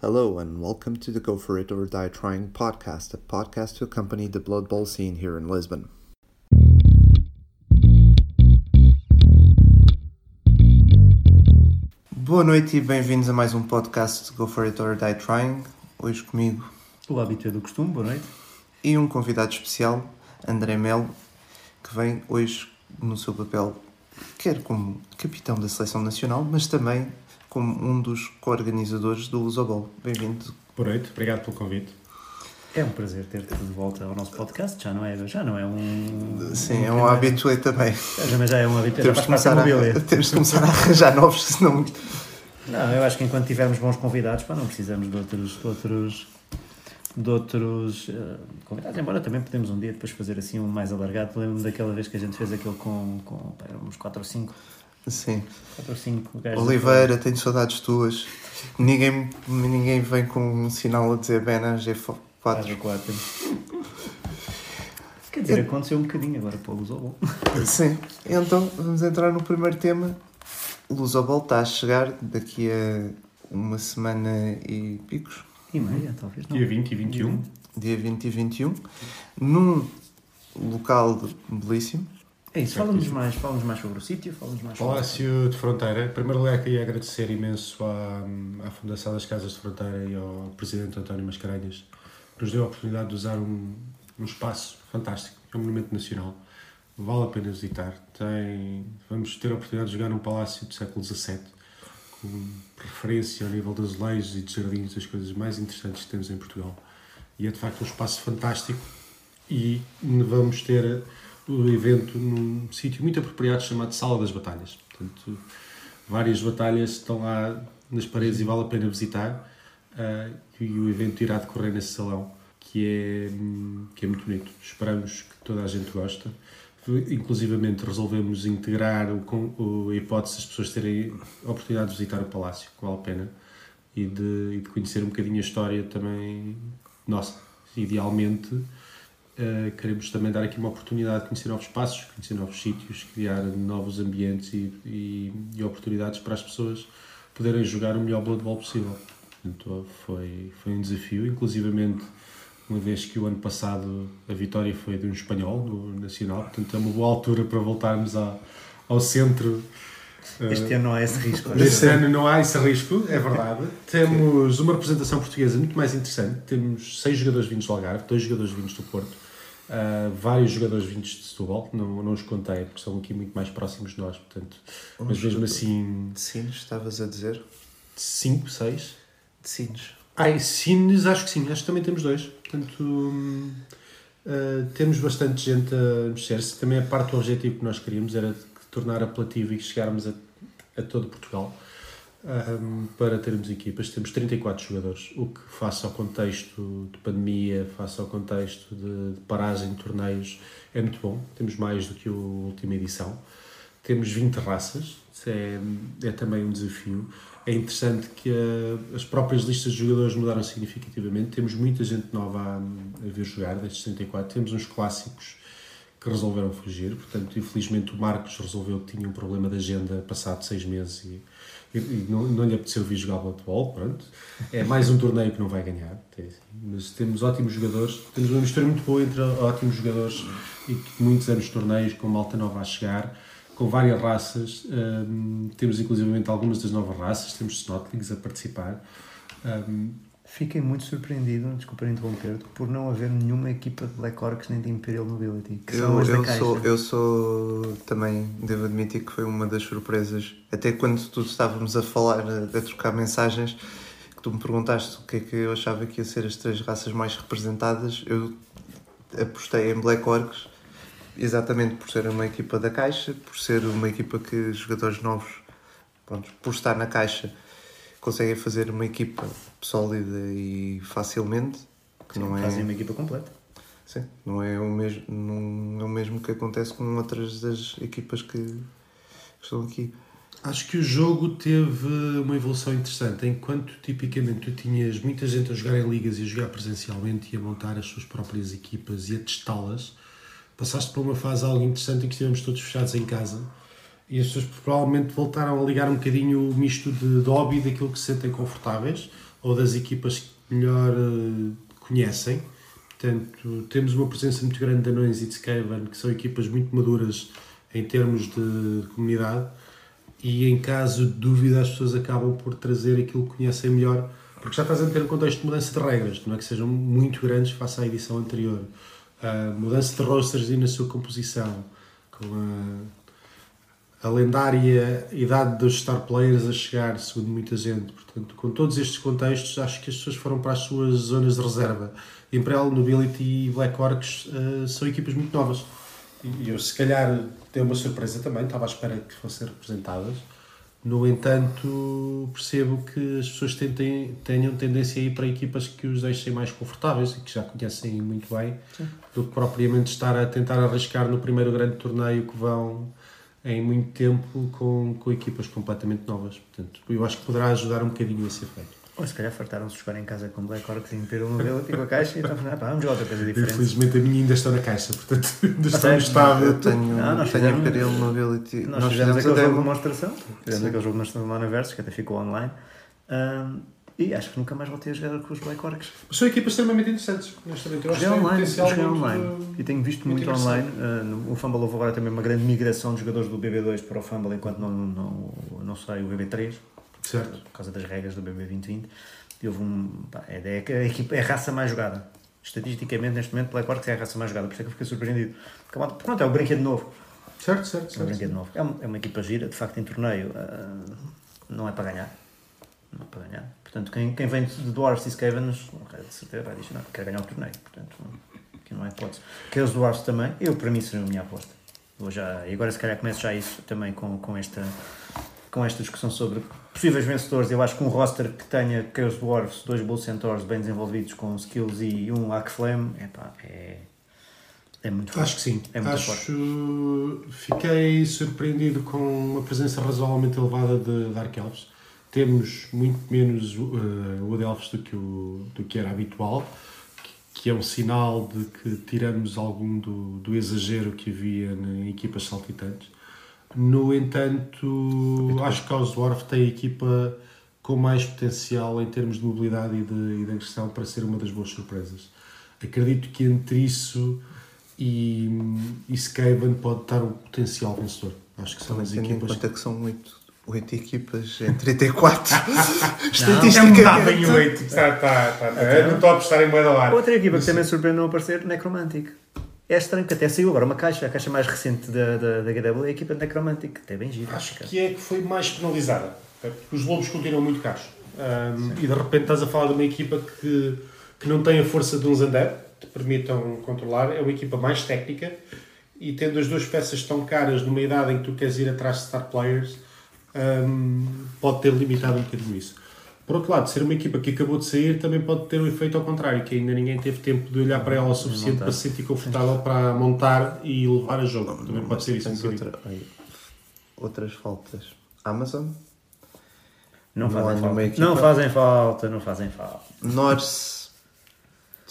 Hello, and welcome to the Go For It or Die Trying podcast, a podcast to accompany the Blood Bowl scene here in Lisbon. Boa noite e bem-vindos a mais um podcast Go For It or Die Trying. Hoje comigo O hábito é do costume, boa noite. e um convidado especial, André Melo, que vem hoje no seu papel, quer como capitão da seleção nacional, mas também como um dos co-organizadores do Lusobol. Bem-vindo. Boa noite, obrigado pelo convite. É um prazer ter-te de volta ao nosso podcast. Já não é, já não é um. Sim, é um habitué também. Já, mas já é um hábito. Já Temos começar a, temos de começar a arranjar novos, senão. Não, eu acho que enquanto tivermos bons convidados, pá, não precisamos de outros. De outros de outros eh, convidados, embora também podemos um dia depois fazer assim um mais alargado. Lembro-me daquela vez que a gente fez aquele com, com pá, éramos 4 ou 5, Sim. 4 ou 5 gajos. Oliveira, tenho saudades tuas. Ninguém, ninguém vem com um sinal a dizer Bena G4. 4 4. Quer dizer, aconteceu um bocadinho agora para o Lusobol. Sim. Então vamos entrar no primeiro tema. Lusobol está a chegar daqui a uma semana e picos, E meia, talvez. Não. Dia 20 e 21. dia 20 e 21, num local belíssimo. É isso, fala-nos mais, fala mais sobre o sítio, fala-nos mais sobre Palácio de Fronteira. Em primeiro lugar, queria agradecer imenso à, à Fundação das Casas de Fronteira e ao Presidente António Mascarenhas que nos deu a oportunidade de usar um, um espaço fantástico, é um monumento nacional. Vale a pena visitar. Tem, vamos ter a oportunidade de jogar num palácio do século XVII, com referência ao nível dos azulejos e de jardins, das coisas mais interessantes que temos em Portugal. E é de facto um espaço fantástico e vamos ter o evento num sítio muito apropriado chamado Sala das Batalhas. Portanto, várias batalhas estão lá nas paredes e vale a pena visitar. ah, e o evento irá decorrer nesse salão, que é, que é muito bonito. Esperamos que toda a gente goste. Inclusivamente resolvemos integrar o, o- a hipótese das pessoas terem a oportunidade de visitar o palácio, que vale a pena, e de, e de conhecer um bocadinho a história também nossa. Idealmente, Uh, queremos também dar aqui uma oportunidade de conhecer novos espaços, conhecer novos sítios, criar novos ambientes e, e, e oportunidades para as pessoas poderem jogar o melhor Blood Bowl possível. Portanto, foi, foi um desafio, inclusivamente uma vez que o ano passado a vitória foi de um espanhol, no Nacional, portanto é uma boa altura para voltarmos à, ao centro. uh, Este ano não há esse risco. Este ano não há esse risco, é verdade. Temos uma representação portuguesa muito mais interessante. Temos seis jogadores vindos do Algarve, dois jogadores vindos do Porto, ah, vários jogadores vindos de Setúbal, não, não os contei porque são aqui muito mais próximos de nós, portanto. Mas mesmo assim, De Sines, estavas a dizer? cinco, seis. De Sines. Ai, Sines, acho que sim, acho que também temos dois. Portanto, hum, ah, temos bastante gente a mexer-se. Também a parte do objetivo que nós queríamos era tornar apelativo e chegarmos a, a todo Portugal hum, para termos equipas. Temos 34 jogadores, o que, face ao contexto de pandemia, face ao contexto de, de paragem de torneios, é muito bom. Temos mais do que a última edição. Temos 20 raças, é, é também um desafio. É interessante que a- as próprias listas de jogadores mudaram significativamente. Temos muita gente nova a, a vir jogar, destes 64. Temos uns clássicos que resolveram fugir. Portanto, infelizmente, o Marcos resolveu que tinha um problema de agenda passado seis meses e, e- não, não lhe apeteceu vir jogar Bowl. Pronto. É mais um torneio que não vai ganhar. Tem- Mas temos ótimos jogadores. Temos uma mistura muito boa entre ótimos jogadores e muitos anos de torneios, com malta nova a chegar com várias raças. Hum, temos inclusivamente algumas das novas raças, temos Snotlings a participar. Hum, Fiquei muito surpreendido, desculpa interromper-te, por não haver nenhuma equipa de Black Orcs nem de Imperial Nobility, que são Eu, as da eu, caixa. sou, eu sou também, devo admitir que foi uma das surpresas. Até quando tu estávamos a falar, a, a trocar mensagens, que tu me perguntaste o que é que eu achava que ia ser as três raças mais representadas, eu apostei em Black Orcs, exatamente por ser uma equipa da Caixa, por ser uma equipa que jogadores novos, pronto, por estar na Caixa, conseguem fazer uma equipa sólida e facilmente, que não é... Fazem uma equipa completa. Sim, não é o mesmo, não é o mesmo que acontece com outras das equipas que que estão aqui. acho que o jogo teve uma evolução interessante. Enquanto tipicamente tu tinhas muita gente a jogar em ligas e a jogar presencialmente e a montar as suas próprias equipas e a testá-las, passaste para uma fase algo interessante em que estivemos todos fechados em casa e as pessoas provavelmente voltaram a ligar um bocadinho o misto de, de hobby daquilo que se sentem confortáveis ou das equipas que melhor uh, conhecem. Portanto, temos uma presença muito grande de Anões e de Skaven, que são equipas muito maduras em termos de, de comunidade. E em caso de dúvida, as pessoas acabam por trazer aquilo que conhecem melhor, porque já estás a ter um contexto de mudança de regras, não é que sejam muito grandes face à edição anterior. Uh, mudança de rosters e na sua composição, com a, a lendária idade dos star players a chegar, segundo muita gente. Portanto, com todos estes contextos, acho que as pessoas foram para as suas zonas de reserva. Imperial, Nobility e Black Orcs uh, são equipas muito novas. E eu, se calhar, tenho uma surpresa também, estava à espera que fossem representadas. No entanto, percebo que as pessoas tentem, tenham tendência a ir para equipas que os deixem mais confortáveis e que já conhecem muito bem, Sim. do que propriamente estar a tentar arriscar no primeiro grande torneio que vão em muito tempo com, com equipas completamente novas. Portanto, eu acho que poderá ajudar um bocadinho a ser feito. Ou se calhar fartaram-se jogar em casa com Black Orcs e Imperial Mobility com a caixa e então ah, pá, vamos jogar outra coisa diferente. Infelizmente a minha ainda está na caixa, portanto ainda está no estado. Eu tenho, não, nós tenho fizemos, Imperial Mobility. Nós, nós fizemos, aquele jogo de demonstração, fizemos Sim. aquele jogo de demonstração do Universo que até ficou online. Um, e acho que nunca mais voltei a jogar com os Black Orcs. Mas são equipas extremamente interessantes. Honestamente, eu joguei online, joguei online. E tenho visto muito, muito online. Uh, o Fumble houve agora também uma grande migração de jogadores do BB2 para o Fumble enquanto não, não, não sai o BB3. Certo. Por causa das regras do BB 2020 houve um. Pá, é, é, é, a equipa, é a raça mais jogada. Estatisticamente, neste momento, Black Orcs é a raça mais jogada, por isso é que eu fiquei surpreendido. Porque, pronto, é o brinquedo novo. Certo, certo, certo. É um brinquedo novo. É uma, é uma equipa gira, de facto, em torneio uh, não é para ganhar. Não é para ganhar. Portanto, quem, quem vem de Dwarfs e Skavens, de certeza vai dizer, não, quer ganhar o torneio. Portanto, aqui não é hipótese. Que os Dwarfs também, eu para mim seria a minha aposta. Vou já, e agora se calhar começo já isso também com, com esta com esta discussão sobre possíveis vencedores, eu acho que um roster que tenha Chaos Dwarfs, dois Bull Centaurs bem desenvolvidos com skills e um Arc Flame, epá, é, é muito forte. Acho que sim. É muito acho, forte. Fiquei surpreendido com uma presença razoavelmente elevada de Dark Elves temos muito menos uh, o Adelphos do que, o, do que era habitual, que, que é um sinal de que tiramos algum do, do exagero que havia em equipas saltitantes. No entanto, acho que o Dwarf tem a equipa com mais potencial em termos de mobilidade e de, e de agressão para ser uma das boas surpresas. Acredito que entre isso e, e Skaven pode estar o um potencial vencedor. Acho que são Também as equipas. Que são muito oito equipas em 34. É Estatisticamente. Não, não em 8. Tipo, está, está, está. No top estar em boa da Outra equipa que também surpreendeu a aparecer, Necromantic. É estranho que até saiu agora uma caixa, a caixa mais recente da, da, da é a equipa Necromantic, que até bem gira. Acho cara. que é que foi mais penalizada, porque os lobos continuam muito caros. Um, e de repente estás a falar de uma equipa que, que não tem a força de uns Undead, te permitam controlar, é uma equipa mais técnica, e tendo as duas peças tão caras numa idade em que tu queres ir atrás de star players, um, pode ter limitado um bocadinho isso. Por outro lado, ser uma equipa que acabou de sair também pode ter um efeito ao contrário, que ainda ninguém teve tempo de olhar para ela o suficiente para se sentir confortável para montar e levar a jogo. Também pode ser isso um outra, Outras faltas. Amazon? Não, não fazem falta. Não fazem falta, não fazem falta. Norse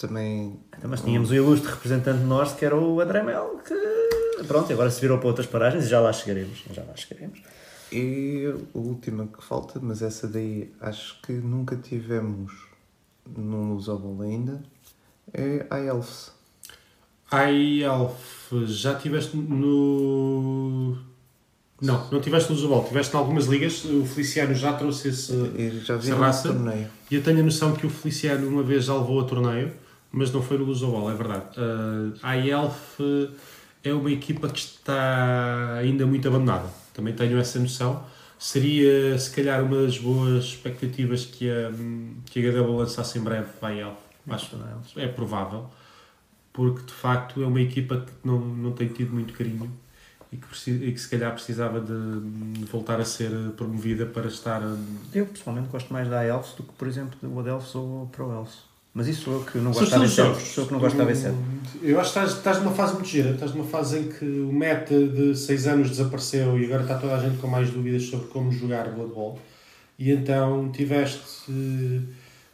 também. Então, mas tínhamos o ilustre representante Norse que era o Adremel, que pronto, agora se virou para outras paragens e já lá chegaremos. Já lá chegaremos. E a última que falta, mas essa daí acho que nunca tivemos no Usable ainda, é a Elf. A Elf, já tiveste no. Não, não tiveste no Usable, tiveste em algumas ligas. O Feliciano já trouxe esse, já vi essa raça. Torneio. E eu tenho a noção que o Feliciano uma vez já levou a torneio, mas não foi no Usable, é verdade. Uh, a Elf é uma equipa que está ainda muito abandonada também tenho essa noção. Seria, se calhar, uma das boas expectativas que a, que a HW lançasse em breve vai ele. Acho que é provável, porque de facto é uma equipa que não, não tem tido muito carinho e que, e que se calhar precisava de voltar a ser promovida para estar. Eu pessoalmente gosto mais da Elves do que, por exemplo, do Adelphos ou Pro Elves. Mas isso sou eu que não gosto de vencer. Sou eu que não gosto de vencer. Eu acho que estás, estás numa fase muito gira. Estás numa fase em que o meta de 6 anos desapareceu e agora está toda a gente com mais dúvidas sobre como jogar Blood Bowl. E então tiveste.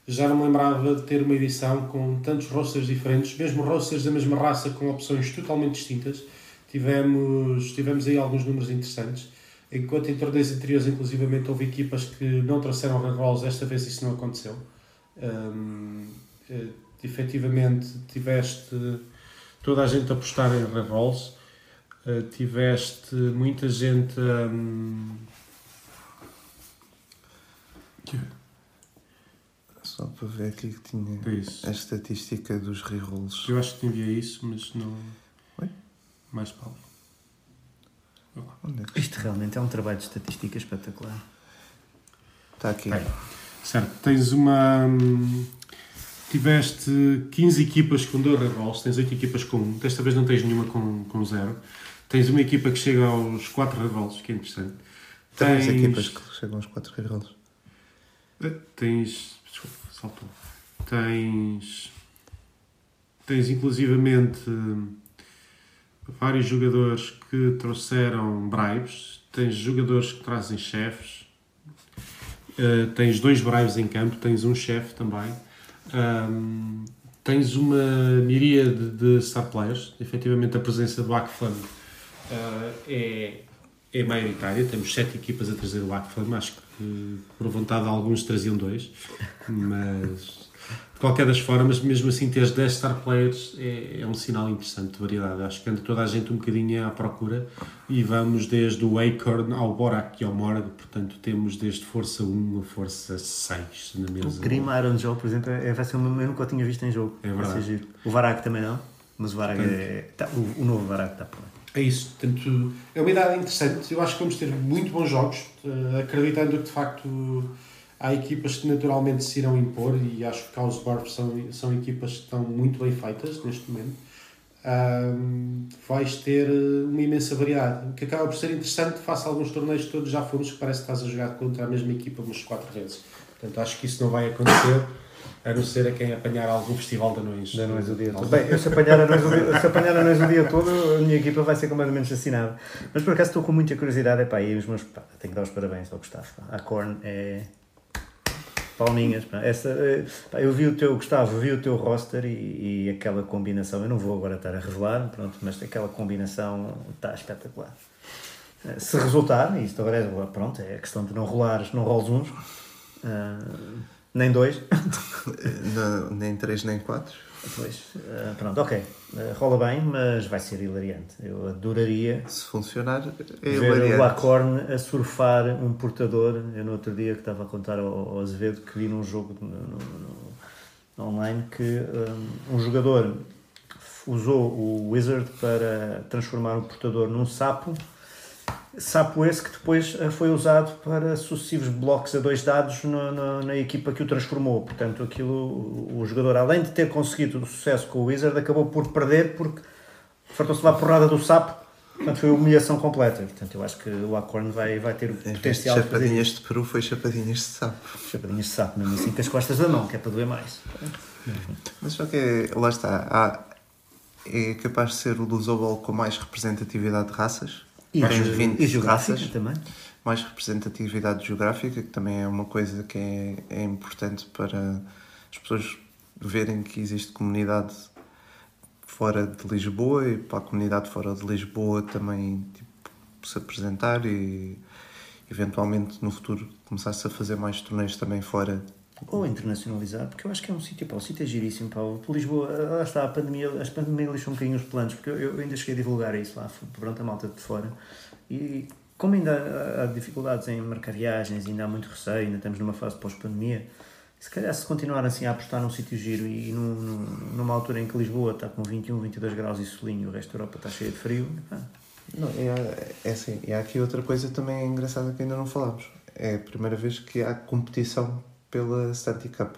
Já não me lembrava de ter uma edição com tantos rosters diferentes, mesmo rosters da mesma raça com opções totalmente distintas. Tivemos, tivemos aí alguns números interessantes. Enquanto em torneios anteriores, inclusivamente, houve equipas que não trouxeram rerolls, esta vez isso não aconteceu. Um, uh, efetivamente, tiveste toda a gente a apostar em rerolls, uh, tiveste muita gente. Um, Só para ver aqui que tinha isso. a estatística dos rerolls. Eu acho que te enviei isso, mas não. Oi? Mais Paulo. Onde é que Isto realmente é um trabalho de estatística espetacular. está aqui? Bem, certo, tens uma. Tiveste 15 equipas com 2 rerolls, tens 8 equipas com 1, desta vez não tens nenhuma com, com 0. Tens uma equipa que chega aos 4 rerolls, que é interessante. Três Tens- equipas que chegam aos 4 rerolls. Eh, Tens. Desculpa, saltou. Tens. Tens inclusivamente hum, vários jogadores que trouxeram bribes. Tens jogadores que trazem chefes. Eh, tens dois bribes em campo. Tens um chefe também. Hum, tens uma miríade de star players. Efetivamente, a presença do Akfam eh, é, é maioritária. Temos sete equipas a trazer o Akfam. Acho que por vontade de alguns traziam dois. Mas de qualquer das formas, mesmo assim, teres 10 star players é, é um sinal interessante de variedade. Acho que anda toda a gente um bocadinho à procura e vamos desde o Acorn ao Borak e ao Morg. Portanto, temos desde Força 1 a Força 6 na O mesa. Grim Iron Joe, por exemplo, é, vai ser o mesmo que eu tinha visto em jogo. É verdade. O Varag também não, mas o Varag Portanto- é. tá- o, o novo Varag está por. É isso, portanto, é uma idade interessante. Eu acho que vamos ter muito bons jogos, eh, acreditando que de facto há equipas que naturalmente se irão impor e acho que Barf são, são equipas que estão muito bem feitas neste momento. Ahm, vais ter eh, uma imensa variedade, o que acaba por ser interessante face a alguns torneios todos já fomos, que parece que estás a jogar contra a mesma equipa umas quatro vezes. Portanto, acho que isso não vai acontecer, a não ser a quem apanhar algum festival de anões. Da noite o dia todo. Bem, eu se apanhar anões o dia, se apanhar anões o dia todo, a minha equipa vai ser completamente assassinada. Mas por acaso estou com muita curiosidade. Epá, e os meus, pá, tenho que dar os parabéns ao Gustavo. A Korn é. Palminhas, pá. Essa, eh, pá, eu vi o teu, Gustavo, vi o teu roster e, e aquela combinação. Eu não vou agora estar a revelar, pronto, mas aquela combinação está espetacular. Eh, Se resultar, e isto agora é, pronto, é questão de não rolares, não roles uns, ah, nem dois, Não, nem 3 nem 4. Pois, eh, pronto, ok. Eh, rola bem, mas vai ser hilariante. Eu adoraria Se funcionar, é ver o hilariante. Acorn a surfar um portador. Eu no outro dia que estava a contar ao, ao Azevedo que vi num jogo no, no- no- online que um, um jogador usou o Wizard para transformar o portador num sapo. Sapo esse que depois eh, foi usado para sucessivos blocos a dois dados na, na, na equipa que o transformou. Portanto, aquilo, o, jogador, além de ter conseguido o sucesso com o Wizard, acabou por perder porque fartou-se lá a porrada do sapo. Portanto, foi humilhação completa. Portanto, eu acho que o Acorn vai, vai ter o de potencial de chapadinhas de peru, foi chapadinhas de sapo. chapadinhas de sapo, mesmo assim, com as costas da mão, que é para doer mais. Mas só que é, lá está, há, é capaz de ser o Losobol com mais representatividade de raças. E, 20 e geográfica raças. também. mais representatividade geográfica, que também é uma coisa que é, é importante para as pessoas verem que existe comunidade fora de Lisboa e para a comunidade fora de Lisboa também tipo, se apresentar e eventualmente no futuro começar-se a fazer mais torneios também fora. Ou internacionalizar, porque eu acho que é um sítio, pá, o sítio é giríssimo, pá. Lisboa, lá está, a pandemia, a pandemia lixou um bocadinho os planos, porque eu, eu ainda cheguei a divulgar isso lá, pronto, a malta de fora. E como ainda há, dificuldades em marcar viagens, ainda há muito receio, ainda estamos numa fase pós-pandemia, se calhar se continuar assim a apostar num sítio giro e num, num- numa altura em que Lisboa está com 21, 22 graus e solinho e o resto da Europa está cheia de frio, pá, Não, é, é assim, e há aqui outra coisa também engraçada que ainda não falámos. É a primeira vez que há competição pela Stanty Cup.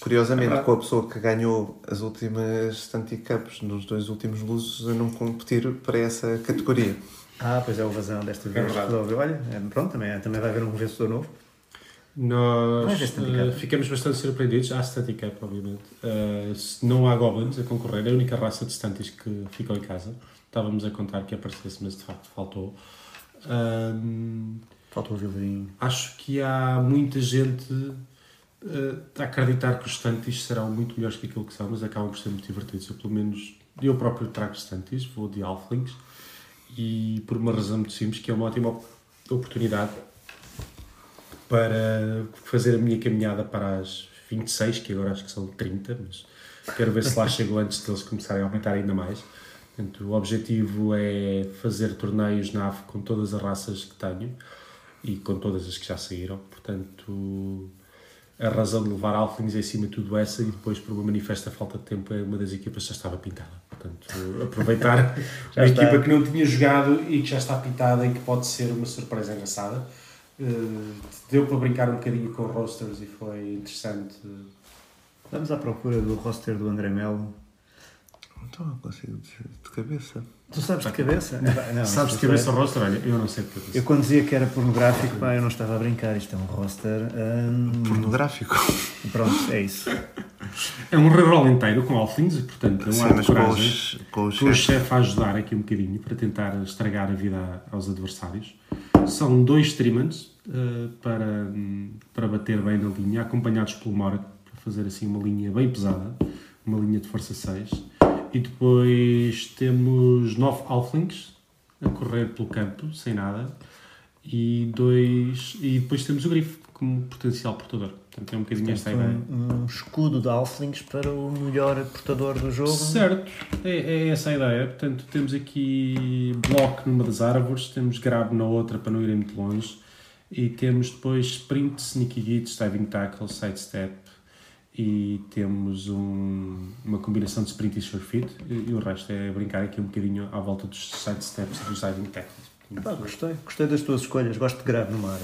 Curiosamente, É com a pessoa que ganhou as últimas Stanty Cups nos dois últimos luzes a não competir para essa categoria. Ah, pois é o vazão desta vez. verdade. resolveu. Olha, é, pronto, também, também vai haver um vencedor novo. Nós Stanley Cup. ficamos bastante surpreendidos. Há Static Cup, obviamente. Se não há Goblins a concorrer, é a única raça de Stantis que ficou em casa. Estávamos a contar que aparecesse, mas de facto faltou. Falta o Vilverinho. acho que há muita gente a acreditar que os Stantis serão muito melhores que aquilo que são, mas acabam por ser muito divertidos. Eu, pelo menos, eu próprio trago Stantis, vou de Halflings, e por uma razão muito simples, que é uma ótima op- oportunidade para fazer a minha caminhada para as 26, que agora acho que são 30, mas quero ver se lá chego antes deles começarem a aumentar ainda mais. Portanto, o objetivo é fazer torneios na AF com todas as raças que tenho e com todas as que já saíram. Portanto, a razão de levar Alphins é acima de tudo essa e depois, por uma manifesta falta de tempo, é uma das equipas que já estava pintada. Portanto, aproveitar a equipa que não tinha jogado e que já está pintada e que pode ser uma surpresa engraçada. Uh, deu para brincar um bocadinho com rosters e foi interessante. Vamos à procura do roster do André Melo. Então, não consigo dizer de cabeça. Tu sabes de cabeça? Não, sabes de cabeça o roster? Olha, eu não sei de cabeça. Eu quando dizia que era pornográfico, pá, eu não estava a brincar. Isto é um roster. Um... Pornográfico? Pronto, é isso. É um reroll inteiro com alfins e, portanto, é um ato de coragem. Com, o chefe. chefe a ajudar aqui um bocadinho para tentar estragar a vida aos adversários. São dois streamers uh, para, para bater bem na linha, acompanhados pelo Mora, para fazer assim uma linha bem pesada, uma linha de força 6 e depois temos nove Alflings a correr pelo campo, sem nada. E, dois, e depois temos o Grifo como potencial portador. Portanto, é um bocadinho esta ideia. Um, um escudo de Alflings para o melhor portador do jogo. Certo, é, é essa a ideia. Portanto, temos aqui bloco numa das árvores, temos grab na outra para não irem muito longe. E temos depois sprint, sneaky git, diving tackle, sidestep, e temos um, uma combinação de sprint e surefit e, e o resto é brincar aqui um bocadinho à volta dos sidesteps e dos diving tackles. Gostei, gostei das tuas escolhas, gosto de grave no mar.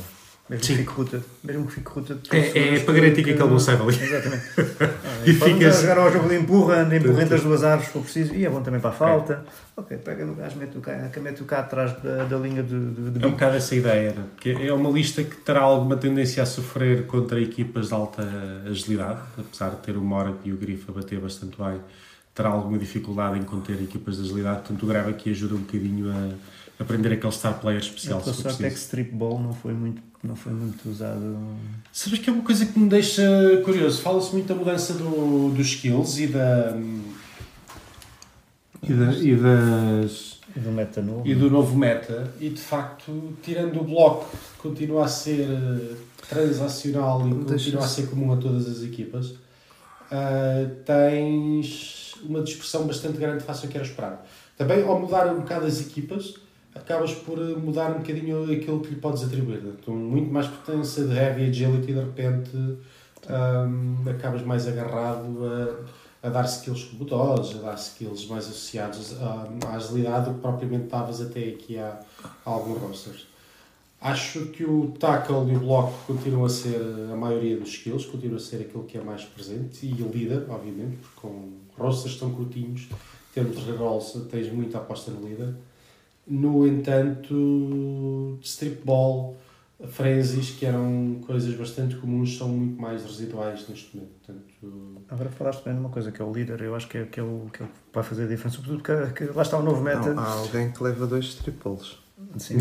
Mesmo Sim. que fique ruta. Mesmo que fique ruta. É, é para garantir que aquele não sai dali. Exatamente. Ah, e fica jogar ao jogo de empurra, empurrando as duas árvores se for preciso. E é bom também para a falta. É. Ok, pega no gajo, mete o cá, mete o cá atrás da, da linha de, de, de, É um bocado essa ideia, né? porque é uma lista que terá alguma tendência a sofrer contra equipas de alta agilidade, apesar de ter o Morat e o Grifo a bater bastante bem, terá alguma dificuldade em conter equipas de agilidade. Portanto, o Grave aqui ajuda um bocadinho a aprender aquele star player especial. A sorte é que strip ball não foi muito, não foi muito usado. Sabes que é uma coisa que me deixa curioso. Fala-se muito da mudança do, dos skills e da. E, da, e das. E do meta novo. E do novo meta. E de facto, tirando o bloco, continua a ser eh, transacional e continua a ser comum a todas as equipas, uh, tens uma dispersão bastante grande face ao que era esperado. Também, ao mudar um bocado as equipas, acabas por eh, mudar um bocadinho aquilo que lhe podes atribuir. Então, muito mais potência de heavy agility, de repente um, acabas mais agarrado a, a dar skills robotós, a dar skills mais associados à, à agilidade do que propriamente estavas até aqui há, há alguns rosters. Acho que o tackle e o bloco continuam a ser a maioria dos skills, continua a ser aquilo que é mais presente, e líder, obviamente, porque com rosters tão curtinhos, termos de tens muita aposta no líder. No entanto, strip ball, frenzies, que eram coisas bastante comuns, são muito mais residuais neste momento. Portanto... Agora falaste bem numa coisa que é o líder, eu acho que é, que é, o, que é o que vai fazer a diferença, sobretudo porque lá está o novo meta. Não, há alguém que leva dois strip balls. Sim.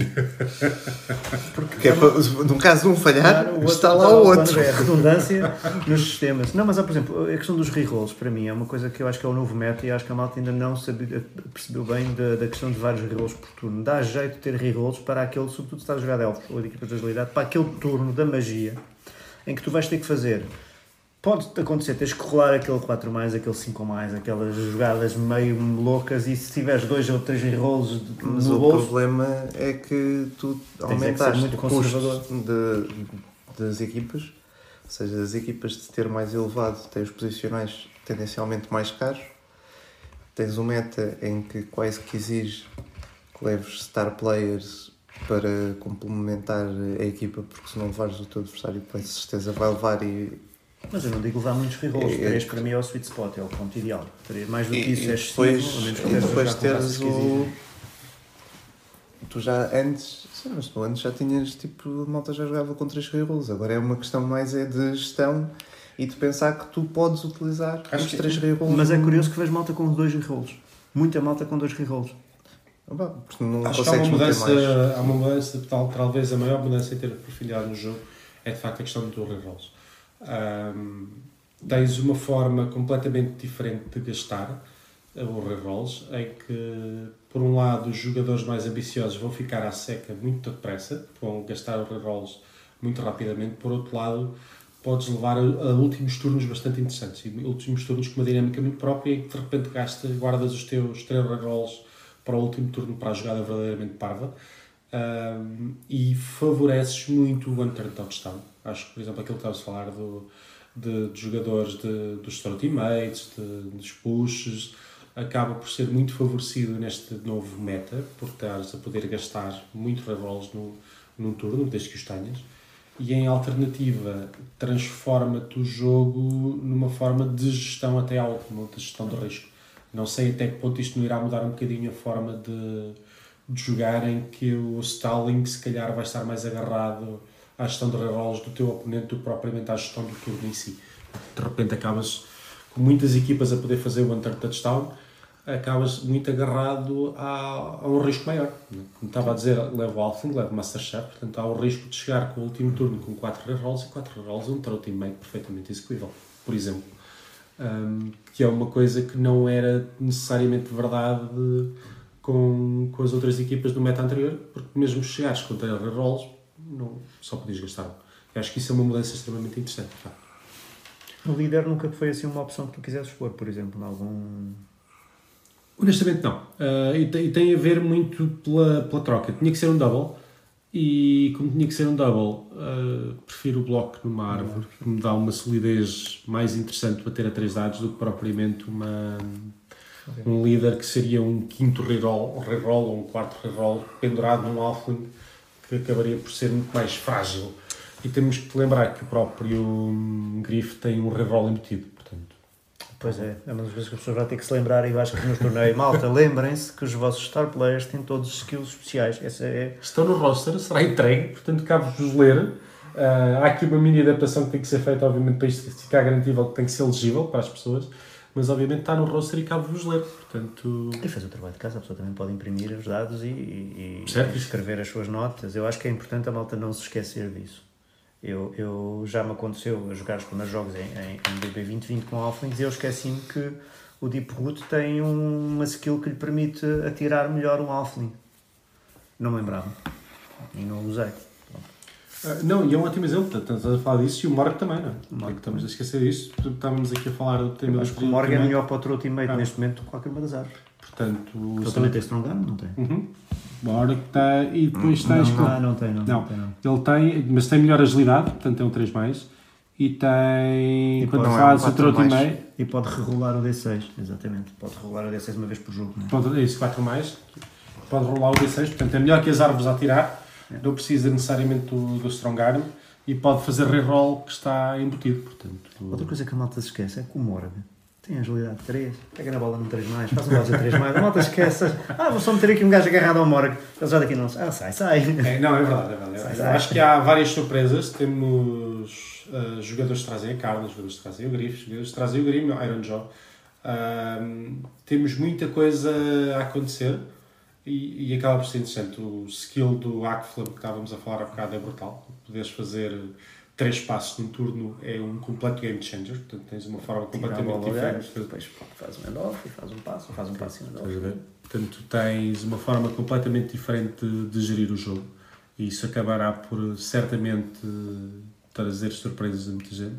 Porque é para, no caso de um falhar, claro, está lá o outro. É redundância nos sistemas. Não, mas, por exemplo, a questão dos rerolls, para mim, é uma coisa que eu acho que é o novo meta e acho que a malta ainda não sabia, percebeu bem da, da questão de vários rerolls por turno. Dá jeito de ter rerolls para aquele, sobretudo se estás a jogar elfos ou de equipas de agilidade, para aquele turno da magia em que tu vais ter que fazer pode acontecer, tens que rolar aquele 4 mais, aquele 5 mais, aquelas jogadas meio loucas e se tiveres dois ou três rerolls Mas no o bolso, problema é que tu aumentaste é que o custo de, das equipas, ou seja, as equipas de ter mais elevado os posicionais tendencialmente mais caros, tens um meta em que quase que exige que leves star players para complementar a equipa, porque se não levares o teu adversário, com certeza vai levar e mas eu não digo levar muitos rerolls. É, 3 para mim é o sweet spot, é o ponto ideal. Mais do que isso é excessivo, menos que depois teres o. Tu já antes, sim, mas tu antes já tinhas tipo, a malta já jogava com 3 rerolls. Agora é uma questão mais é de gestão e de pensar que tu podes utilizar Acho os 3 rerolls. Mas é curioso que vês malta com 2 rerolls. Muita malta com 2 rerolls. Ah, porque não Acho que há uma mudança, há uma mudança tal, talvez a maior mudança em ter profundidade no jogo é de facto a questão do rerolls um, tens uma forma completamente diferente de gastar o rerolls, em que, por um lado, os jogadores mais ambiciosos vão ficar à seca muito depressa, vão gastar os rerolls muito rapidamente, por outro lado, podes levar a, a, últimos turnos bastante interessantes. E últimos turnos com uma dinâmica muito própria e que de repente gastas, guardas os teus 3 rerolls para o último turno para a jogada verdadeiramente parva. Um, e favoreces muito o Hunter Touchdown. Acho que, por exemplo, aquilo que estavas a falar do, de, de jogadores de, dos throw teammates, de, dos pushes, acaba por ser muito favorecido neste novo meta, porque estás a poder gastar muito rerolls no, num turno, desde que os tenhas e em alternativa transforma-te o jogo numa forma de gestão até última, de gestão de risco. Não sei até que ponto isto não irá mudar um bocadinho a forma de, de jogar em que o Stalling se calhar vai estar mais agarrado à gestão de rerolls do teu oponente do que propriamente à gestão do turno em si. De repente acabas com muitas equipas a poder fazer o Hunter Touchdown acabas muito agarrado a, a um risco maior. Como estava a dizer, levo Alfling, levo Masterchef, portanto há o risco de chegar com o último turno com 4 rerolls e 4 rerolls um throw teammate perfeitamente execuível, por exemplo. Um, que é uma coisa que não era necessariamente verdade com, com as outras equipas do meta anterior, porque mesmo chegares com 3 rerolls, não, só podias gastar. Eu acho que isso é uma mudança extremamente interessante. Tá? O líder nunca foi assim uma opção que tu quisesses pôr, por exemplo, em algum Honestamente, não. Uh, e, tem, e, tem, a ver muito pela, pela troca. Tinha que ser um double, e como tinha que ser um double, uh, prefiro o bloco numa árvore, que me dá uma solidez mais interessante para ter a três dados do que propriamente uma, um líder que seria um quinto reroll, reroll ou um quarto reroll pendurado num halfling, que acabaria por ser muito mais frágil. E temos que lembrar que o próprio Griff tem um reroll embutido. Pois é, é uma das vezes que as pessoas vão ter que se lembrar e eu acho que nos torneio malta, lembrem-se que os vossos star players têm todos os skills especiais. Essa é... Estão no roster, será entregue, portanto cabe-vos ler. Uh, há aqui uma mini adaptação que tem que ser feita, obviamente, para isto ficar garantível que tem que ser legível para as pessoas, mas obviamente está no roster e cabe-vos ler. Portanto... E fazer o trabalho de casa, a pessoa também pode imprimir os dados e, e, e escrever as suas notas. Eu acho que é importante a malta não se esquecer disso. Eu, eu, já me aconteceu a jogar os primeiros jogos em, em, em BB 2020 com Alphlings e eu esqueci-me que o Deep Root tem um, uma skill que lhe permite atirar melhor um Alphling. Não me lembrava. E não usei. Uh, não, e é um ótimo exemplo, estamos a falar disso e o Morg também, não é? Morg estamos a esquecer disso, estávamos aqui a falar do tema Acho que o Morg é melhor para o outro teammate ah. neste momento do que qualquer uma das árvores. Portanto, Ele também tem Strong Arm, não tem? Uhum. Bora que está. E depois não, tens. Não, não, tem, não. Não, tem, não. Ele tem, mas tem melhor agilidade, portanto tem um 3 mais. E tem. E quando faz é um o trote meio. E pode regular o D6, exatamente. Pode regular o D6 uma vez por jogo. Não é? Pode, isso, 4 mais. Pode rolar o D6, portanto é melhor que as árvores a tirar. É. Não precisa necessariamente do, do Strong Arm. E pode fazer reroll que está embutido. Portanto, Outra coisa que a malta se esquece é que o Morgan tem agilidade 3, pega na bola no 3 mais, faz um base 3 mais, a malta esquece. Ah, vou só meter aqui um gajo agarrado ao Morgan. Ele já daqui não. Ah, sai, sai. É, não, é verdade, é verdade. Sai, sai. Acho que há várias surpresas. Temos uh, jogadores que trazem a carne, jogadores que trazem o grife, jogadores que trazem o grime, o Iron Jaw. Uh, temos muita coisa a acontecer e, e acaba por ser interessante. O skill do Akflam que estávamos a falar há bocado é brutal. Poderes fazer três passos num turno é um completo game changer, portanto tens uma forma completamente diferente. Depois faz um handoff faz um passo, faz um passo e um handoff. Portanto tens uma forma completamente diferente de, gerir o jogo e isso acabará por certamente trazer surpresas a muita gente.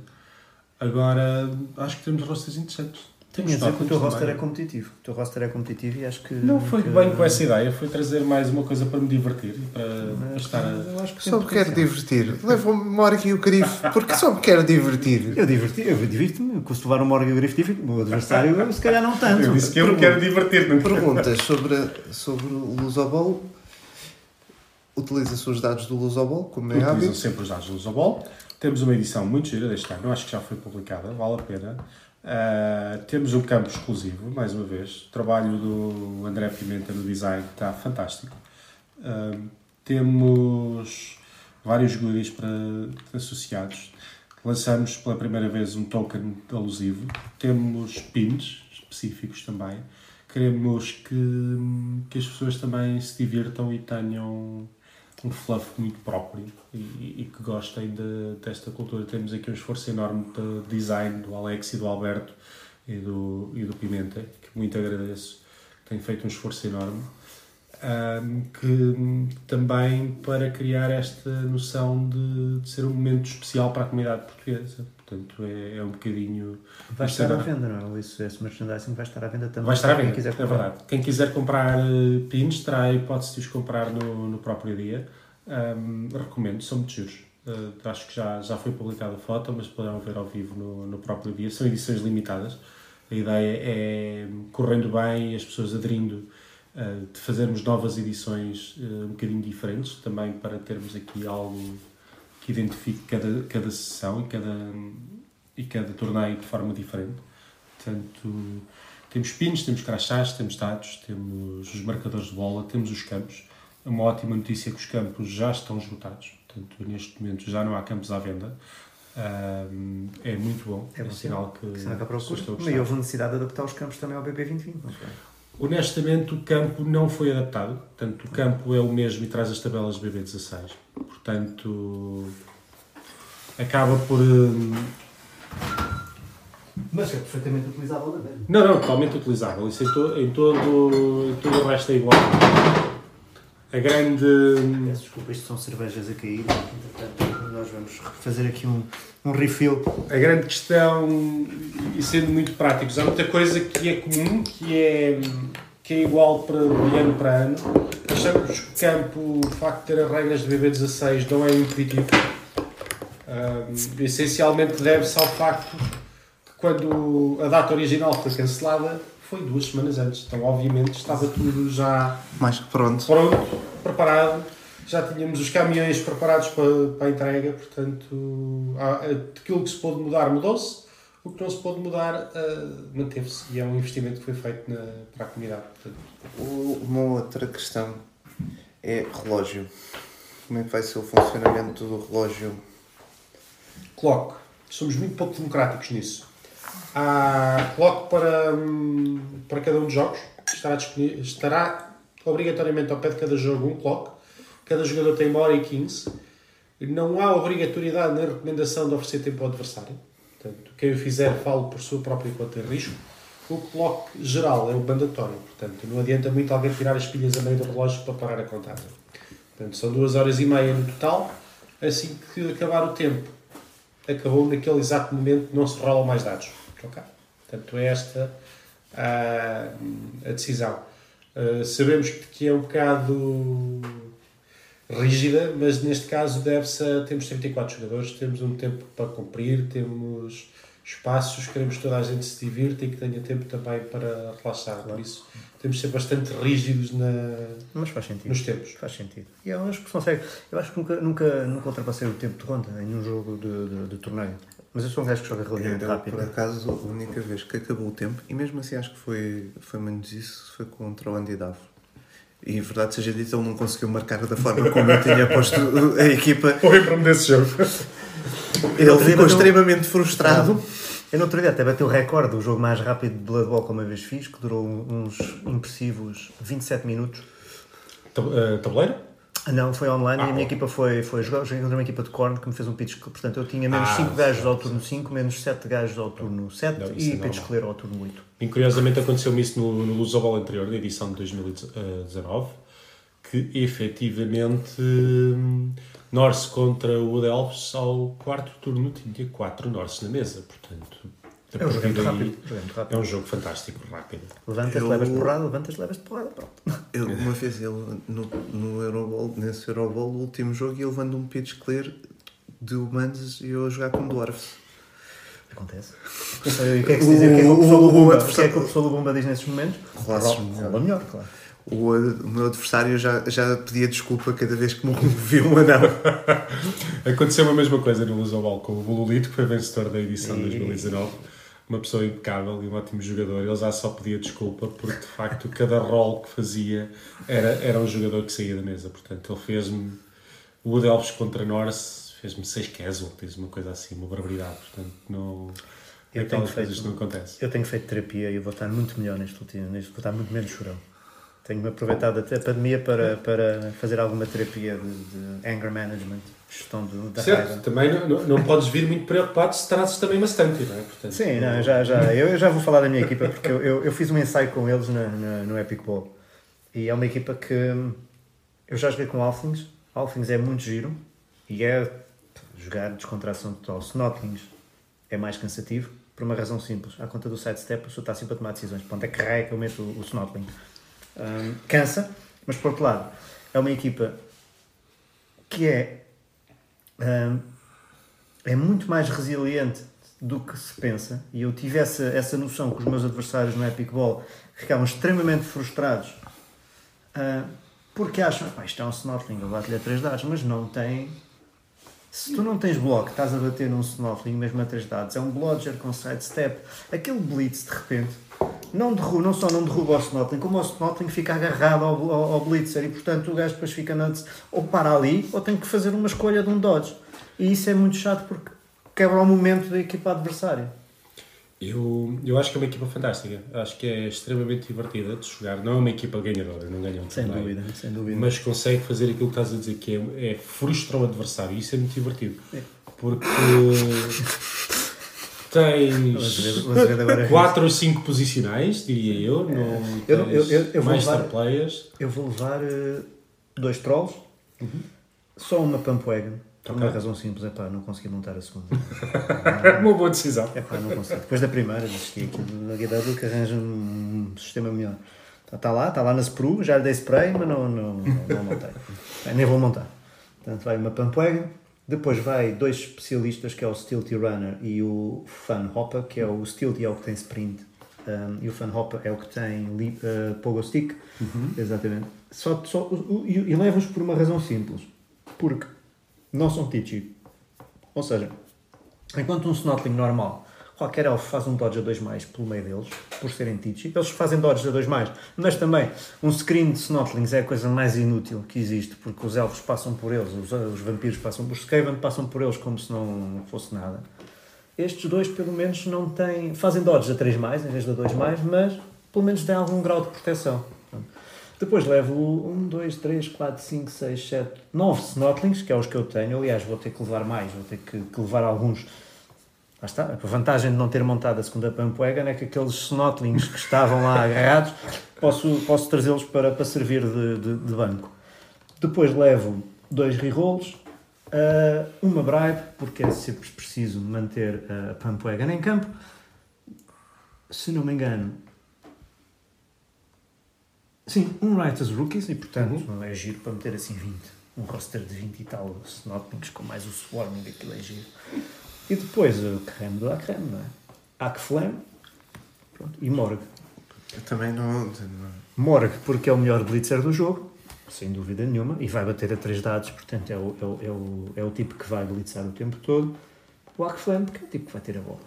Agora acho que temos rosters interessantes. Tenho a dizer que o teu roster é competitivo. O teu roster é competitivo e acho que. Não foi que... bem com essa ideia, foi trazer mais uma coisa para me divertir e para, para estar a. Acho que só me quero divertir. Leva o Morgan e o Grifo, porque só me quero divertir. Eu diverti, eu divirto-me. Se levar o Morgan e o Grifo, divirto-me. O adversário, se calhar não tanto. Eu disse que eu me quero divertir. Não Perguntas sobre, sobre o Lusobol. Utiliza os dados do Lusobol, como é hábito? Utilizo sempre os dados do Lusobol. Temos uma edição muito gira deste ano, acho que já foi publicada, vale a pena. Uh, temos um campo exclusivo, mais uma vez. O trabalho do André Pimenta no design está fantástico. Uh, temos vários goodies para associados. Lançamos pela primeira vez um token alusivo. Temos pins específicos também. Queremos que, que as pessoas também se divirtam e tenham um fluff muito próprio e, e que gostem de, desta cultura. Temos aqui um esforço enorme de design do Alex e do Alberto e do, e do Pimenta, que muito agradeço. Tem feito um esforço enorme. Um, que também para criar esta noção de, de, ser um momento especial para a comunidade portuguesa. Portanto, é, é um bocadinho. Vai estar à venda, não é? Isso, esse merchandising vai estar à venda também. Vai estar à venda, quem quiser é verdade. Quem quiser comprar uh, pins terá a hipótese de os comprar no, no próprio dia. Um, recomendo, são muito giros. Uh, acho que já, já foi publicada a foto, mas poderão ver ao vivo no, no próprio dia. São edições limitadas. A ideia é, correndo bem, as pessoas aderindo uh, de fazermos novas edições uh, um bocadinho diferentes, também para termos aqui algo que identifique cada, cada sessão e cada, e cada torneio de forma diferente. Portanto, temos pinos, temos crachás, temos dados, temos os marcadores de bola, temos os campos. É uma ótima notícia que os campos já estão esgotados. Portanto, neste momento já não há campos à venda. Um, é muito bom. É, é sinal que. Que há procura. E houve necessidade de adaptar os campos também ao BB 2020, não foi? Honestamente, o campo não foi adaptado. Portanto, o campo é o mesmo e traz as tabelas BB 16. Portanto, acaba por. Mas é perfeitamente utilizável também. Não, não, totalmente utilizável. Isso em, to, em, todo, em todo o resto é igual. A grande. Peço desculpa, isto são cervejas a cair. Entretanto, nós vamos fazer aqui um, um refill. A grande questão, e sendo muito práticos, há muita coisa que é comum, que é, que é igual para, de ano para ano. Achamos que o campo, o facto de ter as regras de BB16 não é impeditivo. Um, essencialmente deve-se ao facto que quando a data original foi cancelada, foi duas semanas antes. Então, obviamente, estava tudo já mais que pronto. Pronto, preparado. Já tínhamos os caminhões preparados para, para a entrega, portanto, aquilo que se pôde mudar mudou-se, o que não se pôde mudar uh, manteve-se e é um investimento que foi feito na, para a comunidade. Portanto. Uma outra questão é relógio. Como é que vai ser o funcionamento do relógio? Clock. Somos muito pouco democráticos nisso. Há clock para, hum, para cada um dos jogos. Estará, estará obrigatoriamente ao pé de cada jogo um clock. Cada jogador tem uma hora e 15. Não há obrigatoriedade nem recomendação de oferecer tempo ao adversário. Portanto, quem o fizer, fale por sua própria conta de risco. O clock geral é o mandatório. Portanto, não adianta muito alguém tirar as pilhas a meio do relógio para parar a contagem. Portanto, são duas horas e meia no total. Assim que acabar o tempo, acabou naquele exato momento, não se rolam mais dados. Okay? Portanto, é esta a, a decisão. Uh, sabemos que é um bocado rígida, mas neste caso deve-se a. Temos 34 jogadores, temos um tempo para cumprir, temos espaços, queremos que toda a gente se divirta e que tenha tempo também para relaxar. Claro. Por isso, temos de ser bastante rígidos na, Mas faz sentido. nos tempos. Faz sentido. E eu acho que consegue. Eu acho que nunca, nunca, nunca ultrapassei o tempo de ronda em um jogo de, de, de torneio. Mas eu sou um gajo que joga relativamente eu, rápido. Por acaso, a única vez que acabou o tempo, e mesmo assim acho que foi, foi menos isso, foi contra o Andy Davo. E verdade seja dito, ele não conseguiu marcar da forma como eu tinha posto a equipa. Foi para me desse jogo. Ele ficou extremamente frustrado. Eu no outro dia até bateu o recorde, o jogo mais rápido de Blood Bowl que uma vez fiz, que durou uns impressivos 27 minutos. Eh, tabuleiro? Não, foi online ah, e a minha bom. equipa foi, foi jogar. Joguei contra uma equipa de Korn que me fez um pitch. Portanto, eu tinha menos 5 ah, gajos ao turno 5, menos 7 gajos ao turno 7 não, e é pitch clear ao turno 8. E curiosamente aconteceu-me isso no, no Lusobol anterior, da edição de 2019, que efetivamente hum, Norse contra o Elves ao quarto turno tinha 4 Norse na mesa. Portanto, é um jogo muito rápido. rápido. É um jogo fantástico, rápido. Levantas, eu... levas porrada, levantas, levas porrada, pronto. Eu, uma vez ele, no, no Euroball, nesse Euroball, o último jogo, ele levando um pitch clear de humanos e eu a jogar com dwarfs. Acontece. E o que é que se diz? O que é que o pessoal do Bumba, o que é que o pessoal do Bumba diz nesses momentos? Rola melhor, claro. O, o meu adversário já, já pedia desculpa cada vez que me viu um anão. Aconteceu a mesma coisa no Lusobal com o Bululito, que foi vencedor da edição de 2019 uma pessoa impecável e um ótimo jogador. Ele já só pedia desculpa porque de facto cada rol que fazia era, era um jogador que saía da mesa. Portanto, ele fez-me o Wood Elves contra Norse, fez-me 6 casualties, uma coisa assim, uma barbaridade. Portanto, não. Eu coisas feito, não acontece. Eu tenho feito terapia e vou estar muito melhor neste último, neste, vou estar muito menos chorão. Tenho aproveitado até a pandemia para, para fazer alguma terapia de, de anger management, gestão do, da certo. raiva. Também não, não, não, podes vir muito preocupado se trazes também bastante, não é? Portanto, Sim, não, já, já, eu já vou falar da minha equipa porque eu, eu, eu fiz um ensaio com eles na, na, no Epic Ball E é uma equipa que eu já joguei com Alflings. Alflings é muito giro e é jogar descontração total. Snotlings é mais cansativo por uma razão simples. À conta do sidestep, o senhor está sempre a tomar decisões. Ponto é que raio que eu meto o, o. Um, cansa, mas por outro lado, é uma equipa que é, um, é muito mais resiliente do que se pensa. E eu tive essa, essa noção que os meus adversários no Epic Ball ficavam extremamente frustrados uh, porque acham, isto é um Snotling, eu bato-lhe a 3 dados, mas não tem se tu não tens bloco, estás a bater num Snowfling mesmo a 3 dados, é um blodger com sidestep, aquele blitz de repente não, derruba, não só não derruba o Snotling, como o Snotling fica agarrado ao, ao, ao, blitzer e portanto o gajo depois fica na, ou para ali ou tem que fazer uma escolha de um dodge. E isso é muito chato porque quebra o momento da equipa adversária. Eu, eu acho que é uma equipa fantástica. Acho que é extremamente divertida de jogar. Não é uma equipa ganhadora, não ganham sem dúvida, sem dúvida. Mas consegue fazer aquilo que estás a dizer, que é, é frustra o adversário. Isso é muito divertido. É. Porque tens 4 ou 5 posicionais, diria eu. No, eu, eu, eu, eu levar, players. Eu vou levar uh, dois trolls, uhum. só uma pump wagon por okay. uma razão simples, é pá, não consegui montar a segunda. uma boa decisão. É pá, não consegui. Depois da primeira, desisti aqui na GW que arranja um sistema melhor. Está tá lá, está lá na Spru, já lhe dei spray, mas não, não, não, não montei. Nem vou montar. Portanto, vai uma Pump Wagon, depois vai dois especialistas, que é o Stilty Runner e o Fun Hopper, que é o Stilty é o que tem sprint um, e o Fun Hopper é o que tem uh, Pogo Stick. Uhum. Exatamente. Só, só, e, e levo-os por uma razão simples. Porque não são Tichi. Ou seja, enquanto um Snotling normal, qualquer elfo faz um dodge a 2 mais pelo meio deles, por serem Tichi, eles fazem dodges a 2 mais, mas também um screen de Snotlings é a coisa mais inútil que existe, porque os elfos passam por eles, os, os vampiros passam os Skaven passam por eles como se não fosse nada. Estes dois, pelo menos, não têm. fazem dodges a 3 mais em vez de a 2 mais, mas pelo menos têm algum grau de proteção. Depois levo 1, 2, 3, 4, 5, 6, 7, 9 snotlings, que é os que eu tenho. Aliás, vou ter que levar mais, vou ter que, que levar alguns. Lá está. A vantagem de não ter montado a segunda Pump Wagon é que aqueles snotlings que estavam lá agarrados, posso, posso trazê-los para, para servir de, de, de, banco. Depois levo dois rerolls, uh, uma bribe, porque é sempre preciso manter a Pump Wagon em campo. Se não me engano, Sim, um Writers Rookies e portanto uhum. é giro para meter assim 20. Um roster de 20 e tal Snotnings com mais o Swarming, aquilo é giro. E depois o creme do creme, não é? Akflame e Morg. Eu também não, não. Morg, porque é o melhor blitzer do jogo, sem dúvida nenhuma, e vai bater a 3 dados, portanto é o, é o, é o, é o tipo que vai blitzar o tempo todo. O Akflame, porque é o tipo que vai ter a bola.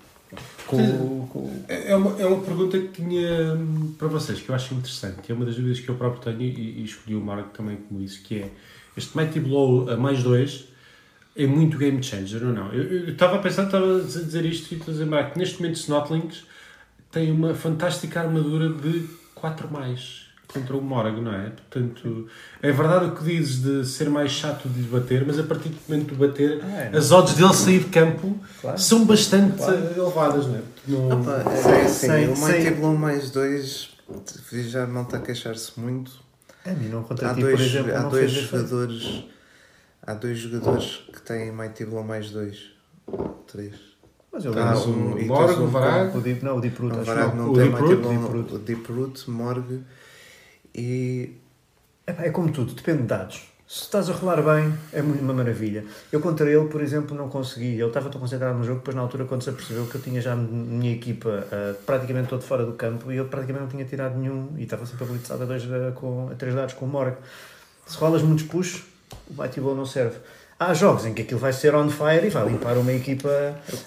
Com, com... É, uma, é uma pergunta que tinha hum, para vocês, que eu acho interessante, é uma das dúvidas que eu próprio tenho e, e escolhi o Marco também como isso, que é este Mighty Blow a mais 2 é muito game changer ou não? Eu, eu, estava a pensar, estava a dizer isto e estou a dizer, Marco, neste momento Snotlings tem uma fantástica armadura de 4 mais contra o Morag, não é? Portanto, é verdade o que dizes de ser mais chato de bater, mas a partir do momento de bater, ah, é, as odds dele sair de campo claro. são bastante claro. elevadas, não é? Não... Opa, é, assim, o Mighty Blow mais 2 já não está a queixar-se muito. É, não há dois, por exemplo, há dois jogadores há dois jogadores que têm Mighty Blow mais 2 3 mas eu lembro um, o Morg, o Varag o Deep, não, o Deep Root, o Varag não, não tem Mighty Blow o Deep Root, Morg e. É, como tudo, depende de dados. Se estás a rolar bem, é uma maravilha. Eu contra ele, por exemplo, não consegui. Eu estava tão concentrado no jogo, depois na altura, quando se apercebeu que eu tinha já a minha equipa uh, praticamente todo fora do campo e eu praticamente não tinha tirado nenhum e estava sempre habilitado a, dois, uh, com, a três dados com o Morg. Se rolas muitos push, o Blow não serve. Há jogos em que aquilo vai ser on fire e vai limpar uma equipa.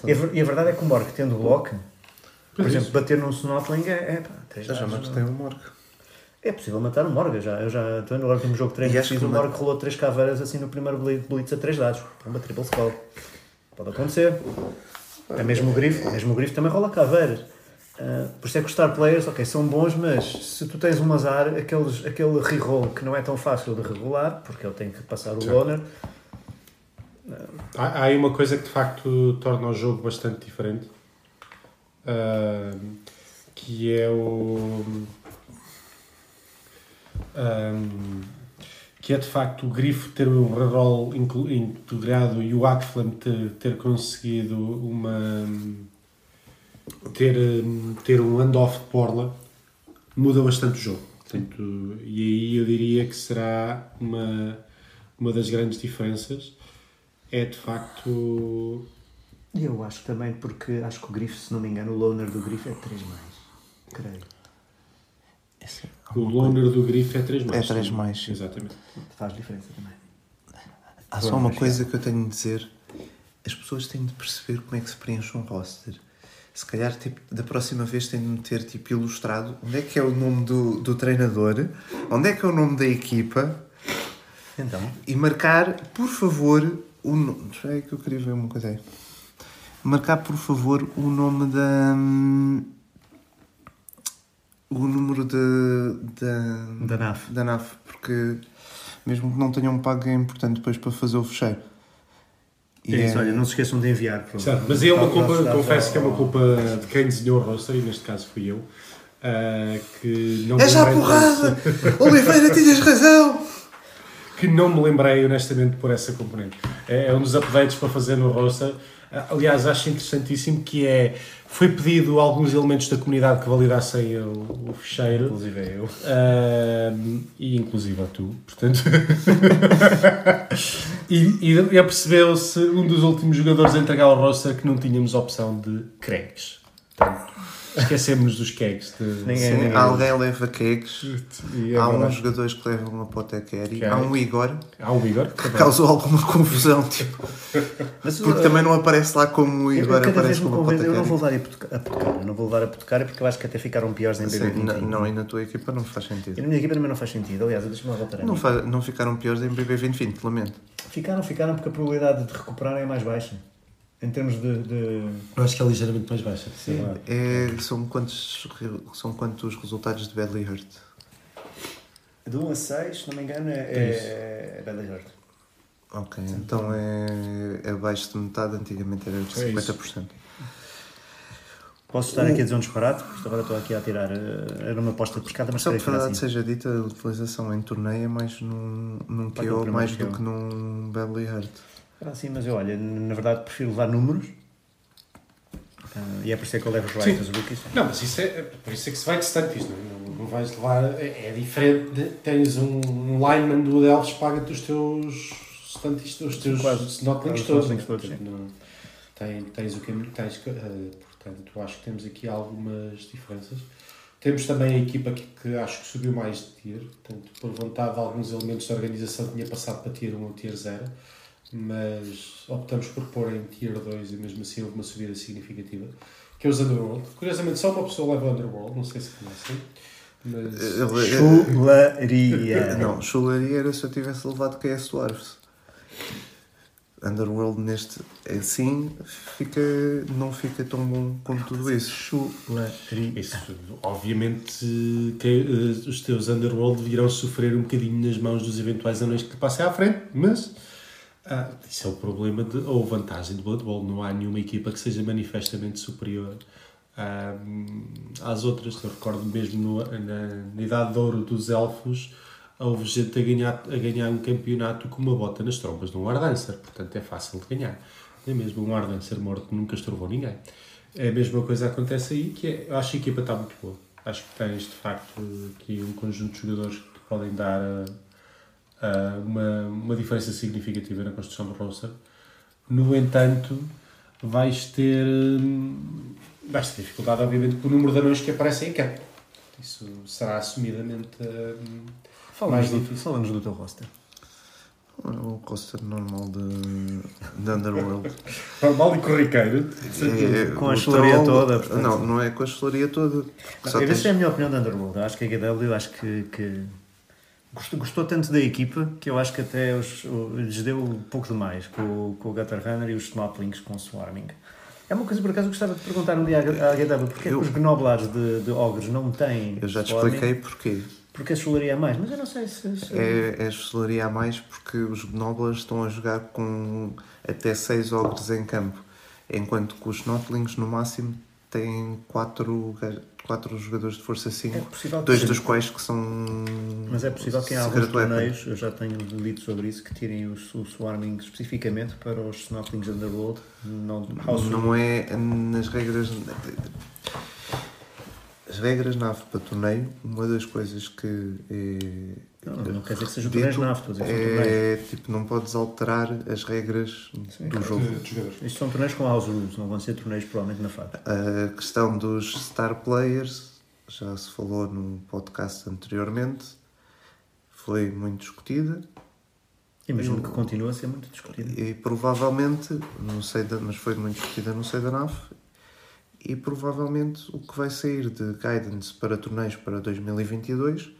E a, verdade é que o Morg, tendo bloco, por exemplo, bater num Snotling é. é pá, três dados. Já mais tem o Morg. É possível matar o Morga já. Eu já estou agora no jogo de treino que o Morga rolou três caveiras assim no primeiro blitz a três dados. Uma triple skull. Pode acontecer. É mesmo o grifo. Mesmo o grifo também rola caveiras. Uh, por isso é que os star players, ok, são bons, mas se tu tens um azar, aqueles, aquele reroll que não é tão fácil de regular, porque ele tem que passar o Sim. loner. Uh, há, há aí uma coisa que de facto torna o jogo bastante diferente. Uh, que é o Um, que é de facto o Grifo ter o reroll integrado e o Aquaflame ter, ter conseguido uma ter, um, ter um handoff de Borla muda bastante o jogo. Portanto, e aí eu diria que será uma, uma das grandes diferenças. É de facto. Eu acho também, porque acho que o Grifo, se não me engano, o loner do Grifo é 3 mais. Creio. O loner do Grifo é 3 mais. É três sim. mais, sim. Exatamente. Faz diferença também. Há só uma coisa que eu tenho de dizer: as pessoas têm de perceber como é que se preenche um roster. Se calhar, tipo, da próxima vez, têm de meter tipo, ilustrado onde é que é o nome do, do treinador, onde é que é o nome da equipa Então, e marcar, por favor, o nome. Espera aí que eu queria ver uma coisa aí. Marcar, por favor, o nome da. hum, O número de, da, da NAF. da NAF, porque mesmo que não tenham pago é importante depois para fazer o fecheiro. E É isso, olha, não se esqueçam de enviar. por Certo, favor. mas é uma culpa, confesso que é uma culpa de quem desenhou o roster, e neste caso fui eu, ah, que não É já porrada! Oliveira, tinhas razão! que não me lembrei honestamente por essa componente. É, é um dos updates para fazer no roster. Aliás, acho interessantíssimo que é foi pedido alguns elementos da comunidade que validassem o, o ficheiro. Inclusive é eu. Ahm, e inclusive a tu, portanto. e, e, apercebeu-se um dos últimos jogadores a entregar ao roster que não tínhamos opção de kegs. Portanto, esquecemos dos kegs. De... Ninguém- Sim, alguém leva cakes, E há uns jogadores que levam uma potequeri, Ok. há um Igor Há o Igor. que causou alguma confusão, tipo, Mas, porque uh, também não aparece lá como o Igor aparece como uma convenço, eu não vou levar a Putuca- a Putucara, eu não vou levar a Putucara porque eu acho que até ficaram piores em Sim, BB20. n- não, e na tua equipa não faz E sentido. na minha equipa também não faz sentido. Aliás, deixa-me lá voltar a Não, mim. fa- não ficaram piores em BB2020, lamento. Ficaram, ficaram porque a probabilidade de recuperarem é mais baixa. Em termos de. de... Eu acho que é ligeiramente mais baixa. Sim. É, são, quantos, são quantos resultados de Badly Hurt? De 1 a 6, se não me engano, é, é, é Bad Hurt. Ok, então é, é abaixo de metade, antigamente era de É isso. 50%. Posso estar aqui a dizer um disparate, porque agora estou aqui a tirar. eh, Era uma aposta de pescada, mas Só que verdade assim. seja dita, a utilização em torneio é mais num, num KO mais do que num Badly Hurt. Era assim, mas eu, olha, na verdade prefiro levar números. Ah, e é por isso é que eu levo os os rookies. Não, mas isso é, por isso é que se vai de stunties, não, não, não vais levar. É, é diferente. de- tens um, um lineman do Delves paga-te os teus stunties, os teus snotlings todos. Portanto, não- tem- tens o caminho. Tens, que- eh, portanto, acho que temos aqui algumas diferenças. Temos também a equipa que, que acho que subiu mais de tier, portanto, por vontade, alguns elementos da organização tinha passado para tier 1 ou tier 0, mas optamos por pôr em tier 2 e mesmo assim houve uma subida significativa, que é os Underworld. Curiosamente, só uma pessoa leva Underworld, não sei se conhecem, mas Chularia. Não, chularia era se eu tivesse levado KS Dwarfs. Underworld neste assim fica, não fica tão bom como tudo isso. Chularia. isso, obviamente, que eh, os teus Underworld virão sofrer um bocadinho nas mãos dos eventuais anões que te passem à frente, mas ah, isso é o problema de, ou vantagem do Blood Bowl. Não há nenhuma equipa que seja manifestamente superior ah, às outras. Eu recordo mesmo no- na, na idade de ouro dos elfos, houve gente a ganhar, a ganhar um campeonato com uma bota nas trompas de um Ardancer, portanto é fácil de ganhar. É mesmo um Ardancer morto nunca estourou ninguém. É a mesma coisa acontece aí, que é, eu acho que a equipa está muito boa. Acho que tens, de facto, aqui um conjunto de jogadores que podem dar ah, ah, uma, uma diferença significativa na construção do roster. No entanto, vais ter, hum, vais ter dificuldade, obviamente, com o número de anões que aparecem em campo. Isso será assumidamente hum, Fala-nos mais do, difícil. fala-nos do teu roster. O roster normal de, de Underworld. Normal e corriqueiro. É, Com a chularia toda, portanto. Não, não é com a chularia toda. Só Não, tens- Essa é a minha opinião da Underworld. Eu acho que a HW acho que, que gostou, gostou tanto da equipa que eu acho que até os, lhes deu um pouco demais com, o- com o Gutter Runner e os Snotlings com o Swarming. É uma coisa por acaso gostava de perguntar um dia à HW porque é Eu- que os Gnoblares de, de Ogres não têm Eu já te Swarming? expliquei porquê. Porque a chularia é mais, mas eu não sei se. se- É, é a chularia a mais porque os Gnoblers estão a jogar com até 6 ogres em campo, enquanto que os Snotlings no máximo tem quatro, quatro jogadores de força 5, É dois sim. dos quais que são. Mas é possível que em alguns torneios, eu já tenho lido sobre isso, que tirem o, o swarming especificamente para os Snotlings Underworld, não Não é nas regras. As regras NAV para torneio, uma das coisas que é. Não, não quer dizer que sejam dito torneios NAV, estou a dizer. É tipo, não podes alterar as regras Sim. do jogo. De, jogadores. Isto são torneios com house rules, não vão ser torneios provavelmente na FAD. A questão dos star players já se falou no podcast anteriormente, foi muito discutida Imagino que continua a ser muito discutido. e provavelmente, não sei da, mas foi muito discutida no sei da NAF, e provavelmente o que vai sair de guidance para torneios para 2022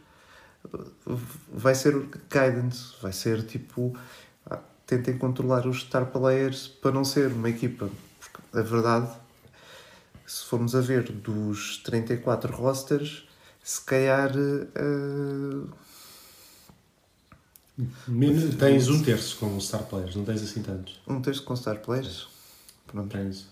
vai ser o guidance, vai ser tipo ah, tentem controlar os star players para não ser uma equipa, porque a verdade se formos a ver dos 34 rosters, se calhar eh, Men- Tens um terço com Star Players, não tens assim tantos. um terço com star players. Pronto. Tens,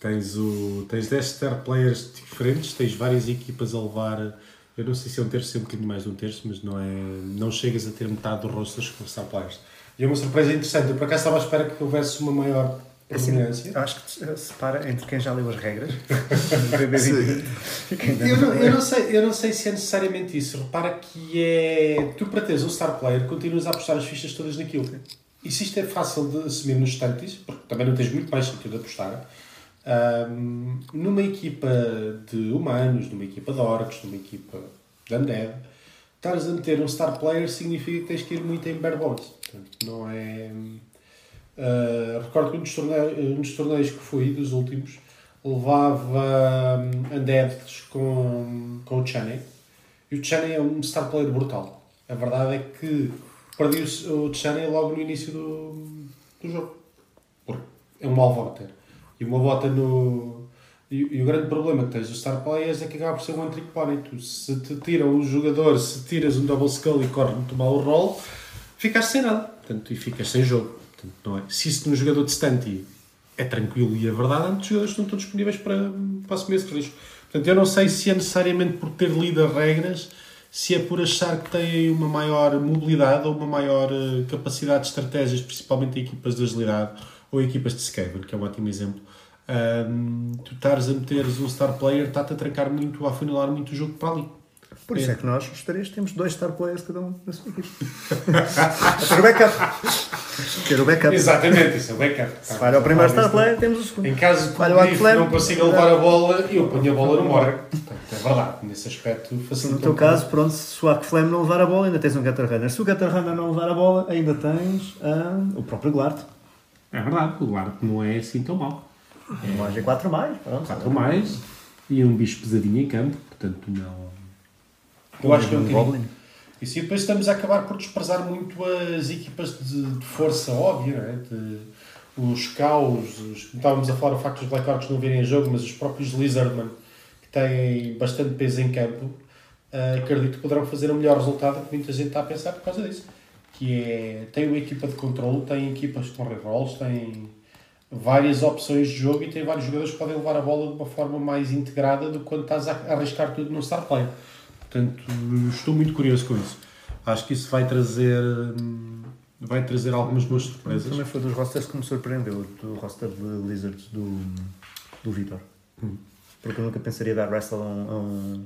tens, o, tens 10 Star Players diferentes, tens várias equipas a levar. Eu não sei se é um terço, se é um bocadinho mais de um terço, mas não, é, não chegas a ter metade dos rosters com Star Players. E é uma surpresa interessante. Eu por acaso estava à espera que houvesse uma maior Assim, predominância. acho que se separa entre quem já leu as regras Eu não, eu, não sei, eu não sei se é necessariamente isso. Repara que é. Tu, para teres um star player, continuas a apostar as fichas todas naquilo. E se isto é fácil de assumir nos tantos, porque também não tens muito mais sítio de apostar, ahm, numa equipa de humanos, numa equipa de orcs, numa equipa de undead, estares a meter um star player significa que tens que ir muito em bare bones. Portanto, não é. ah, recordo que um dos, torneios, um dos torneios que fui, dos últimos, levava um, undeads com, com o Chaney. E o Chaney é um star player brutal. A verdade é que perdi o, o Chaney logo no início do, do jogo. Porque é um alvo a bater. E uma bota no. E, e o grande problema que tens dos star players é que acaba por ser um one trick pony. Tu, se te tiram o jogador, se tiras um double skull e corre muito mal o roll, ficas sem nada. Portanto, e ficas sem jogo. Portanto, não é? Se isso num jogador de é tranquilo e verdade, é que os jogadores estão todos disponíveis para, para assumir esse risco. Portanto, eu não sei se é necessariamente por ter lido as regras, se é por achar que têm uma maior mobilidade ou uma maior eh, capacidade de estratégias, principalmente em equipas de agilidade ou equipas de Skaven, que é um ótimo exemplo. Ahm, tu estares a meteres um star player, está-te a trancar muito, a afunilar muito o jogo para ali. Por isso é que nós, os três, temos dois star players cada um na sua equipe. Ter o backup. Ter o backup. Exatamente, isso é o backup. Se falha o primeiro star player, temos o segundo. Em caso de o não consiga levar a bola, eu ponho a bola no. Portanto, é verdade, nesse aspecto facilita. No teu um caso, pronto, se o Arc Flame não levar a bola, ainda tens um Gutter Runner. Se o Gutter Runner não levar a bola, ainda tens ah, o próprio Glart. É verdade, o Duarte não é assim tão mau. Um AG 4 mais, pronto. 4 mais e um bicho pesadinho em campo, portanto não. Eu acho que é um. Goblin. Isso e depois estamos a acabar por desprezar muito as equipas de, de força óbvia, não é? De, os caos, os, estávamos a falar o facto dos Black Orcs não virem a jogo, mas os próprios Lizardman, que têm bastante peso em campo, ah, acredito que poderão fazer um melhor resultado que muita gente está a pensar por causa disso. Que é, tem uma equipa de controle, tem equipas com rerolls, tem várias opções de jogo e tem vários jogadores que podem levar a bola de uma forma mais integrada do que quando estás a arriscar tudo no Star Play. Portanto, estou muito curioso com isso. Acho que isso vai trazer, hum, vai trazer algumas boas surpresas. Também foi dos rosters que me surpreendeu, do roster de Lizards do, do Vitor. Hum. Porque eu nunca pensaria dar wrestle a um, a um,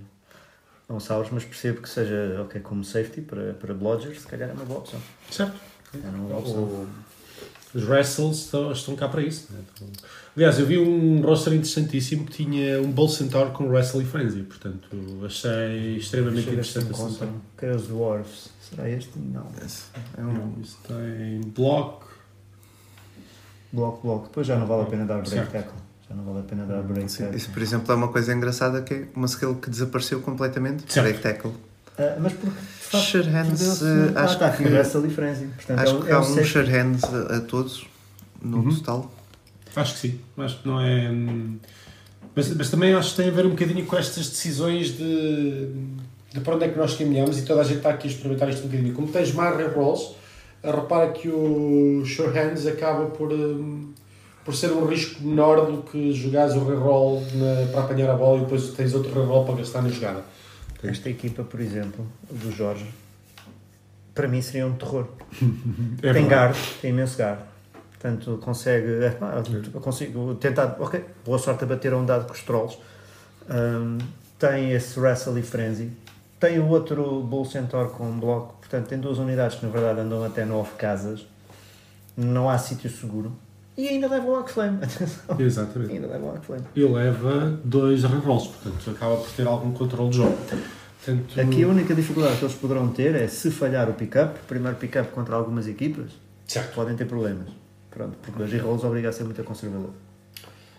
a um Saurus, mas percebo que seja ok como safety para, para Blodgers, se calhar é uma boa opção. Certo? É uma boa opção. O- Os wrestles estão, estão cá para isso. né? Então, aliás, eu vi um roster interessantíssimo que tinha um Bull Centaur com Wrestle e Frenzy. Portanto, achei extremamente interessante a encontram. solução. Que é os Dwarves. Será este? Não. É um, Isso tem block. Bloco, bloco. Depois já não vale a pena dar break tackle. Já não vale a pena dar break sim, tackle. isso, por exemplo, é uma coisa engraçada que é uma skill que desapareceu completamente. Certo. Break tackle. Ah, mas porque de facto, eh, acho está aqui que- e frenzy. Portanto, Acho é, que é há um safety. share hands a, a todos no Uhum. total. Acho que sim. Acho que não é. hum, Mas, mas também acho que tem a ver um bocadinho com estas decisões de, de para onde é que nós caminhamos e toda a gente está aqui a experimentar isto um bocadinho. Como tens mais rolls, repara que o Sure Hands acaba por, hum, por ser um risco menor do que jogares o reroll para apanhar a bola e depois tens outro reroll para gastar na jogada. Esta equipa, por exemplo, do Jorge, para mim seria um terror. É tem guard, tem imenso guard. Portanto, consegue. eu consigo tentar. Ok, boa sorte a bater a um dado com os trolls. Ahm, tem esse Wrestle e Frenzy. Tem o outro Bull Centaur com um bloco. Portanto, tem duas unidades que na verdade andam até nove casas. Não há sítio seguro. E ainda leva o Arcflame. Atenção. Exatamente. Ainda leva o Arcflame. E leva dois rerolls, portanto acaba por ter algum controle de jogo. Portanto, Aqui a única dificuldade que eles poderão ter é se falhar o pick-up, primeiro pick-up contra algumas equipas, Certo. podem ter problemas. Pronto, porque dois rerolls obriga a ser muito conservador.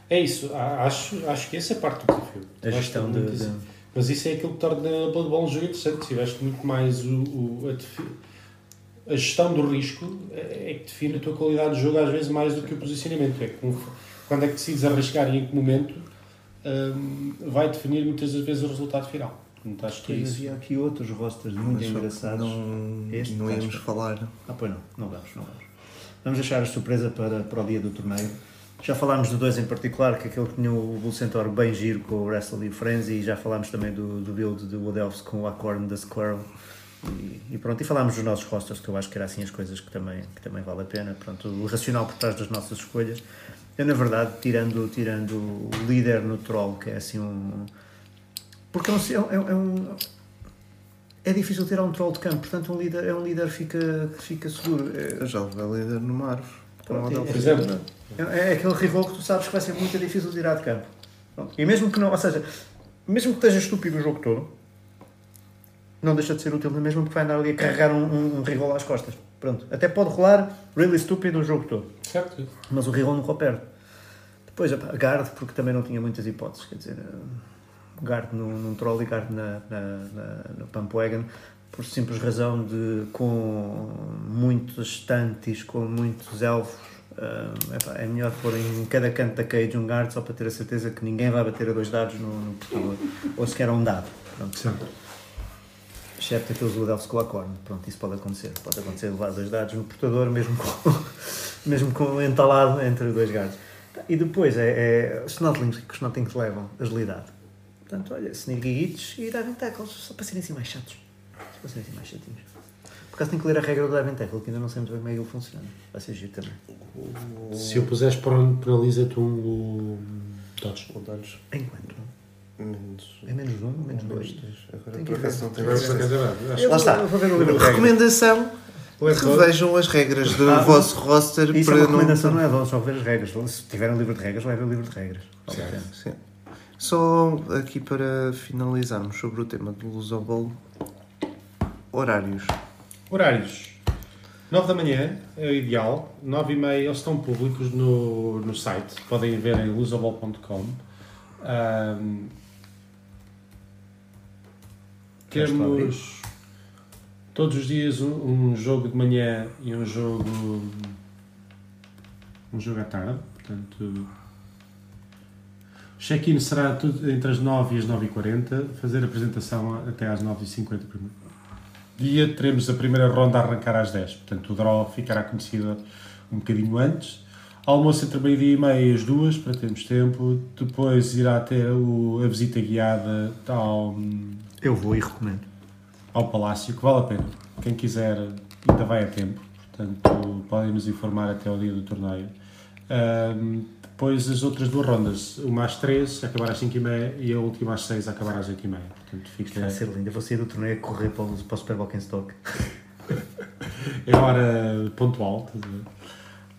É isso, acho, acho que essa é parte do desafio. A gestão que de. Mas isso é aquilo que torna o Blood Bowl um jogo interessante. Se tiveste muito mais o, o- a, a gestão do risco é é que define a tua qualidade de jogo às vezes mais do que o posicionamento. É que quando é que decides arriscar e em que momento hum, vai definir muitas das vezes o resultado final. Portanto, acho que é isso. havia aqui outros rosters muito Mas engraçados. Não, Este não íamos falar. Ah, pois não, não vamos, não vamos. Vamos deixar a surpresa para, para o dia do torneio. Já falámos de dois em particular, que aquele que tinha o Bull Centaur bem giro com o Wrestle e o Frenzy, e já falámos também do, do build de Wood Elves com o Acorn da Squirrel. E, e pronto, e falámos dos nossos rosters, que eu acho que era assim as coisas que também, que também vale a pena. Pronto, o racional por trás das nossas escolhas. Eu, na verdade, tirando, tirando o líder no troll, que é assim um. Porque é um, é, um- é um- é difícil tirar um troll de campo, portanto, um líder, é um líder que fica, fica seguro. É- Eu já levei líder numa árvore. Com Pronto, o é- Adolfo. Por exemplo, é, é aquele reroll que tu sabes que vai ser muito difícil tirar de campo. Pronto. E mesmo que não, ou seja, mesmo que esteja estúpido o jogo todo, não deixa de ser útil na mesma porque vai andar ali a carregar um, um, um reroll às costas. Pronto. Até pode rolar really estúpido o jogo todo, certo? mas o reroll nunca o perde. Depois, epá, guard, porque também não tinha muitas hipóteses, quer dizer, eh, guard num, num troll e guard na, na, na, no Pump Wagon, por simples razão de com muitos estantes, com muitos elfos, eh, é melhor pôr em cada canto da cage um guard só para ter a certeza que ninguém vai bater a dois dados no, no portador, ou sequer a um dado. Pronto. Certo. Excepto aqueles com a corno. Pronto, isso pode acontecer. Pode acontecer levar dois dados no portador, mesmo com, mesmo com entalado entre dois guards. E depois é, é os Snotlings que os Snotlings levam, agilidade. Portanto, olha, Sneaky Hits e Diving Tackles, só para serem assim mais chatos. Só para serem assim mais chatinhos. Por acaso tenho que ler a regra do Diving Tackle, que ainda não sei muito bem como é que ele funciona. Vai ser giro também. Se o puseres por onde penaliza-te um o Dodge. O Dodge. Enquanto? Menos. É menos um, menos menos dois. dois. Agora Tem que por acaso não é. Acho Eu Lá vou- está. eu vou ver o livro de regras. Recomendação: revejam as regras do Ah, vosso roster Isso é para uma recomendação, não. não é vão só ver as regras. Se tiver um livro de regras, vai ver o livro de regras. Sim. Só aqui para finalizarmos sobre o tema do Luz ao Bolo. Horários. Horários. 9 da manhã é o ideal. 9 e meia eles estão públicos no, no site. Podem ver em. Ahm, Queres temos todos os dias um, um jogo de manhã e um jogo um jogo à tarde. Portanto, o check-in será tudo entre as 9 e as 9h40. Fazer a apresentação até às 9h50 primeiro dia teremos a primeira ronda a arrancar às 10. Portanto, o draw ficará conhecido um bocadinho antes. Almoço entre meio-dia e meia e as duas, para termos tempo. Depois irá ter o- a visita guiada ao, Eu vou e recomendo. ao Palácio, que vale a pena. Quem quiser ainda vai a tempo. Portanto, podem nos informar até ao dia do torneio. Ahm, depois as outras duas rondas, uma às 3, a acabar às 5 e meia, e a última às 6, a acabar às 8 e meia. Portanto, fica... Vai ser lindo. Eu vou sair do torneio a correr para o, para o Super Bowl em Stock. É hora pontual.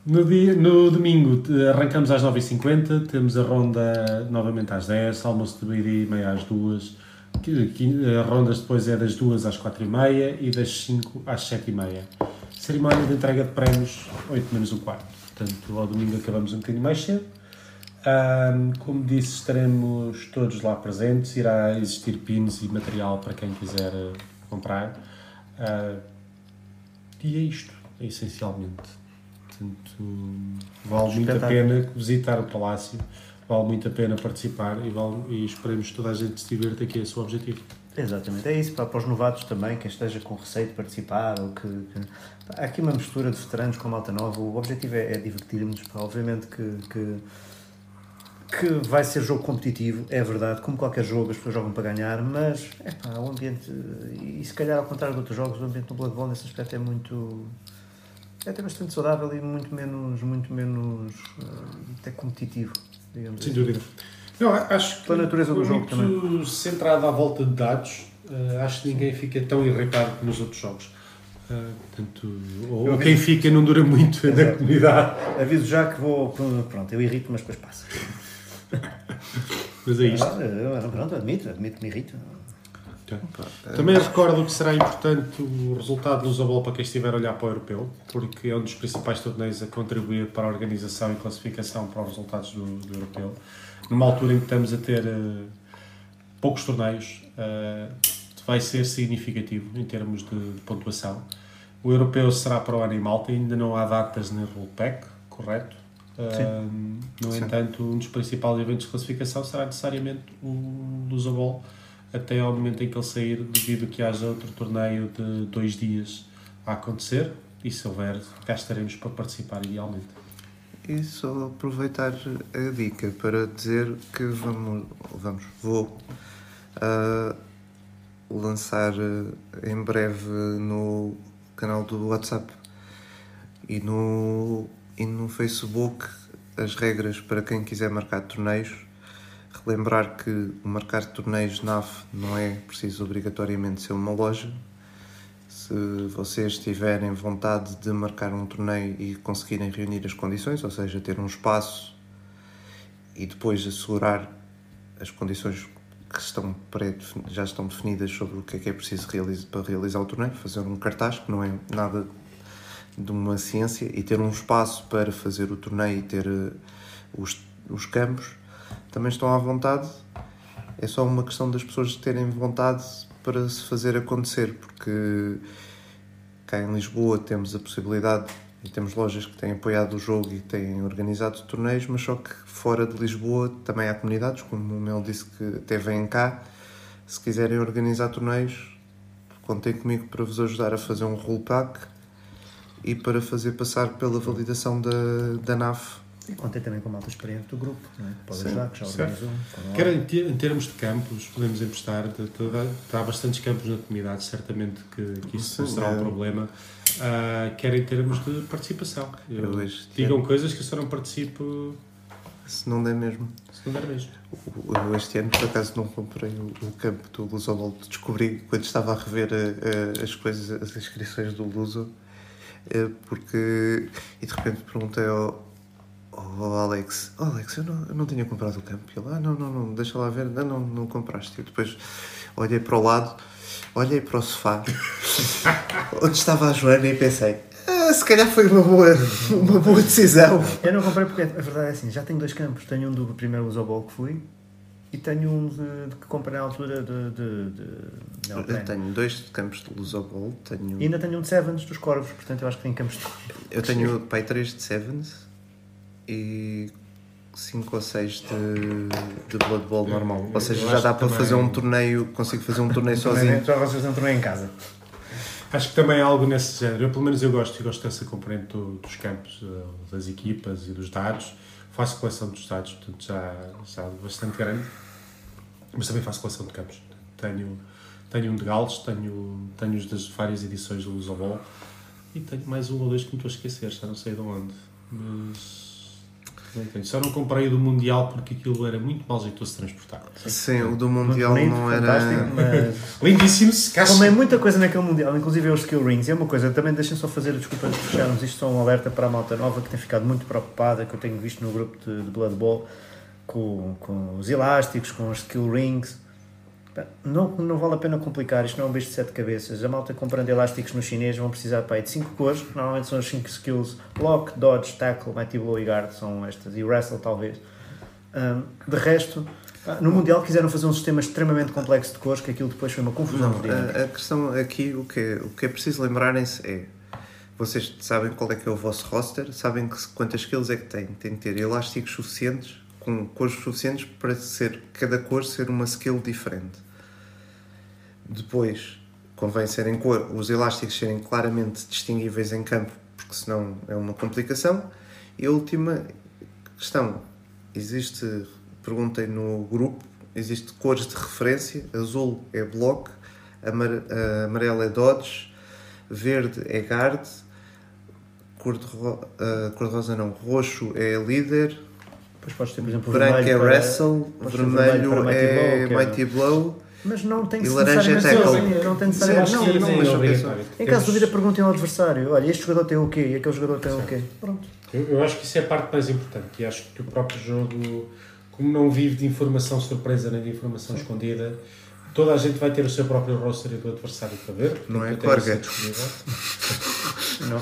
No, dia, no domingo arrancamos às 9h50, temos a ronda novamente às 10, almoço de meio-dia e meia às 2, que- que- eh, rondas depois é das 2 às 4h30 e das 5 às 7h30. Cerimónia de entrega de prémios, 8 menos um quarto. Portanto, ao domingo acabamos um bocadinho mais cedo. Ahm, como disse, estaremos todos lá presentes. Irá existir pins e material para quem quiser eh, comprar. Ah, e é isto, essencialmente. Portanto, vale muito a pena visitar o Palácio. Vale muito a pena participar e, vale, e esperemos que toda a gente se divirta, que é esse o objetivo. Exatamente, é isso para, para os novatos também, quem esteja com receio de participar ou que, que há aqui uma mistura de veteranos com malta nova, o objetivo é, é divertir-nos, obviamente que, que, que vai ser jogo competitivo, é verdade, como qualquer jogo as pessoas jogam para ganhar, mas é pá, o ambiente, e se calhar ao contrário de outros jogos, o ambiente do Blood Bowl nesse aspecto é muito é até bastante saudável e muito menos, muito menos uh, até competitivo, digamos Sem assim. dúvida. Não, acho que Pela natureza do jogo muito centrado à volta de dados, eh, acho que ninguém fica tão irritado como nos outros jogos. Portanto, ou Eu quem fica não dura muito na Exato. comunidade. Aviso já que vou, pronto, eu irrito, mas depois passa. Mas é isto. Ah, Pronto, admito, admito que me irrita. Também recordo que será importante o resultado do Zabol para quem estiver a olhar para o europeu, porque é um dos principais torneios a contribuir para a organização e classificação para os resultados do, do europeu. Numa altura em que estamos a ter eh, poucos torneios, eh, vai ser significativo em termos de, de pontuação. O europeu será para o ano em Malta, ainda não há datas nem rollback, correto? Eh, no Sim. entanto, um dos principais eventos de classificação será necessariamente o Lusabol, até ao momento em que ele sair, devido que haja outro torneio de dois dias a acontecer, e se houver, cá estaremos para participar idealmente. E só aproveitar a dica para dizer que vamos, vamos vou ah, lançar ah, em breve no canal do WhatsApp e no, e no Facebook as regras para quem quiser marcar torneios. Relembrar que marcar torneios NAF não é preciso obrigatoriamente ser uma loja. Se vocês tiverem vontade de marcar um torneio e conseguirem reunir as condições, ou seja, ter um espaço e depois assegurar as condições que estão já estão definidas sobre o que é que é preciso realizar, para realizar o torneio, fazer um cartaz, que não é nada de uma ciência, e ter um espaço para fazer o torneio e ter eh, os, os campos, também estão à vontade. É só uma questão das pessoas terem vontade para se fazer acontecer, porque cá em Lisboa temos a possibilidade e temos lojas que têm apoiado o jogo e têm organizado torneios, mas só que fora de Lisboa também há comunidades, como o Mel disse que até vêm cá. Se quiserem organizar torneios, contem comigo para vos ajudar a fazer um rollback e para fazer passar pela validação da, da NAF. E contei também com a malta experiente do grupo, não é? pode Sim, ajudar, que já lá. Quer em, ter- em termos de campos, podemos emprestar, de- há bastantes campos na comunidade, certamente que, que isso não Sim, será um é. problema. Ah, quer em termos de participação. Eu- Eu este digam ano- coisas que eu só não participo Se não der mesmo. se não der mesmo. Eu este ano, por acaso, não comprei o, o campo do Lusovol. Descobri quando estava a rever eh, eh, as coisas, as inscrições do Luso, eh, porque. E de repente perguntei ao, ao Alex: oh, Alex, eu não, eu não tinha comprado o campo. Ele: Ah, não, não, não, deixa lá ver. Não, não, não compraste. E depois olhei para o lado, olhei para o sofá, onde estava a Joana, e pensei: ah, se calhar foi uma boa, uma boa decisão. Eu não comprei porque a verdade é assim, já tenho dois campos. Tenho um do primeiro Usobol que fui e tenho um de, de que comprei na altura de. de, de Eu tenho dois campos de Lusovol, tenho. E ainda tenho um de Sevens dos Corvos, portanto eu acho que tenho campos de Eu tenho pai 3 de Sevens e 5 ou 6 de, de Blood Bowl normal. Ou seja, já dá para também- fazer um torneio, consigo fazer um torneio sozinho. Já vocês não torneio em casa. Acho que também há algo nesse género. Eu, pelo menos eu gosto, eu gosto dessa componente do- dos campos, eh, das equipas e dos dados. Faço coleção dos dados, portanto já, já bastante grande. Mas também faço coleção de campos. Tenho, tenho um de Gales, tenho, tenho os das várias edições do Lusobol e tenho mais um ou dois que me estou a esquecer, já não sei de onde. Mas. Não tenho. Só não comprei o do Mundial porque aquilo era muito mal jeitoso de transportar. Sim, o do Mundial não fantástico, era. mas Lindíssimo, se. Tomei muita coisa naquele Mundial, inclusive os skill rings. E é uma coisa, também deixem só fazer, desculpa de fecharmos, isto só um alerta para a malta nova que tem ficado muito preocupada, que eu tenho visto no grupo de, de Blood Bowl, com, com os elásticos, com os skill rings. Não, não vale a pena complicar, isto não é um bicho de sete cabeças. A malta comprando elásticos no chinês vão precisar pá, de 5 cores, que normalmente são as 5 skills: Block, Dodge, Tackle, Mighty Blow e Guard, são estas, e Wrestle talvez. Hum, de resto, no Mundial quiseram fazer um sistema extremamente complexo de cores, que aquilo depois foi uma confusão. Não, a, a questão aqui, o que, é, o que é preciso lembrarem-se é. Vocês sabem qual é que é o vosso roster, sabem que, quantas skills é que têm. Tem que ter elásticos suficientes, com cores suficientes para ser, cada cor ser uma skill diferente. Depois, convém serem cor, os elásticos serem claramente distinguíveis em campo, porque senão é uma complicação. E a última questão, existe, perguntei no grupo, existe cores de referência, azul é block, amar, amarelo é dodge, verde é guard, cor de, ro, uh, cor de rosa não, roxo é líder, Depois podes ter, por exemplo, branco é vermelho wrestle, vermelho Mighty é é- mighty blow. Mas não tem que ser é necessariamente assim, não tem Sim, necessariamente acho não, que não, mas- é obrigatório. Em caso de dúvida, perguntem ao adversário: olha, este jogador tem o quê? E aquele jogador tem o quê? Pronto. Eu, eu acho que isso é a parte mais importante e acho que o próprio jogo, como não vive de informação surpresa nem de informação escondida, toda a gente vai ter o seu próprio roster e do adversário para ver. Não é Corga. isso disponível. Não.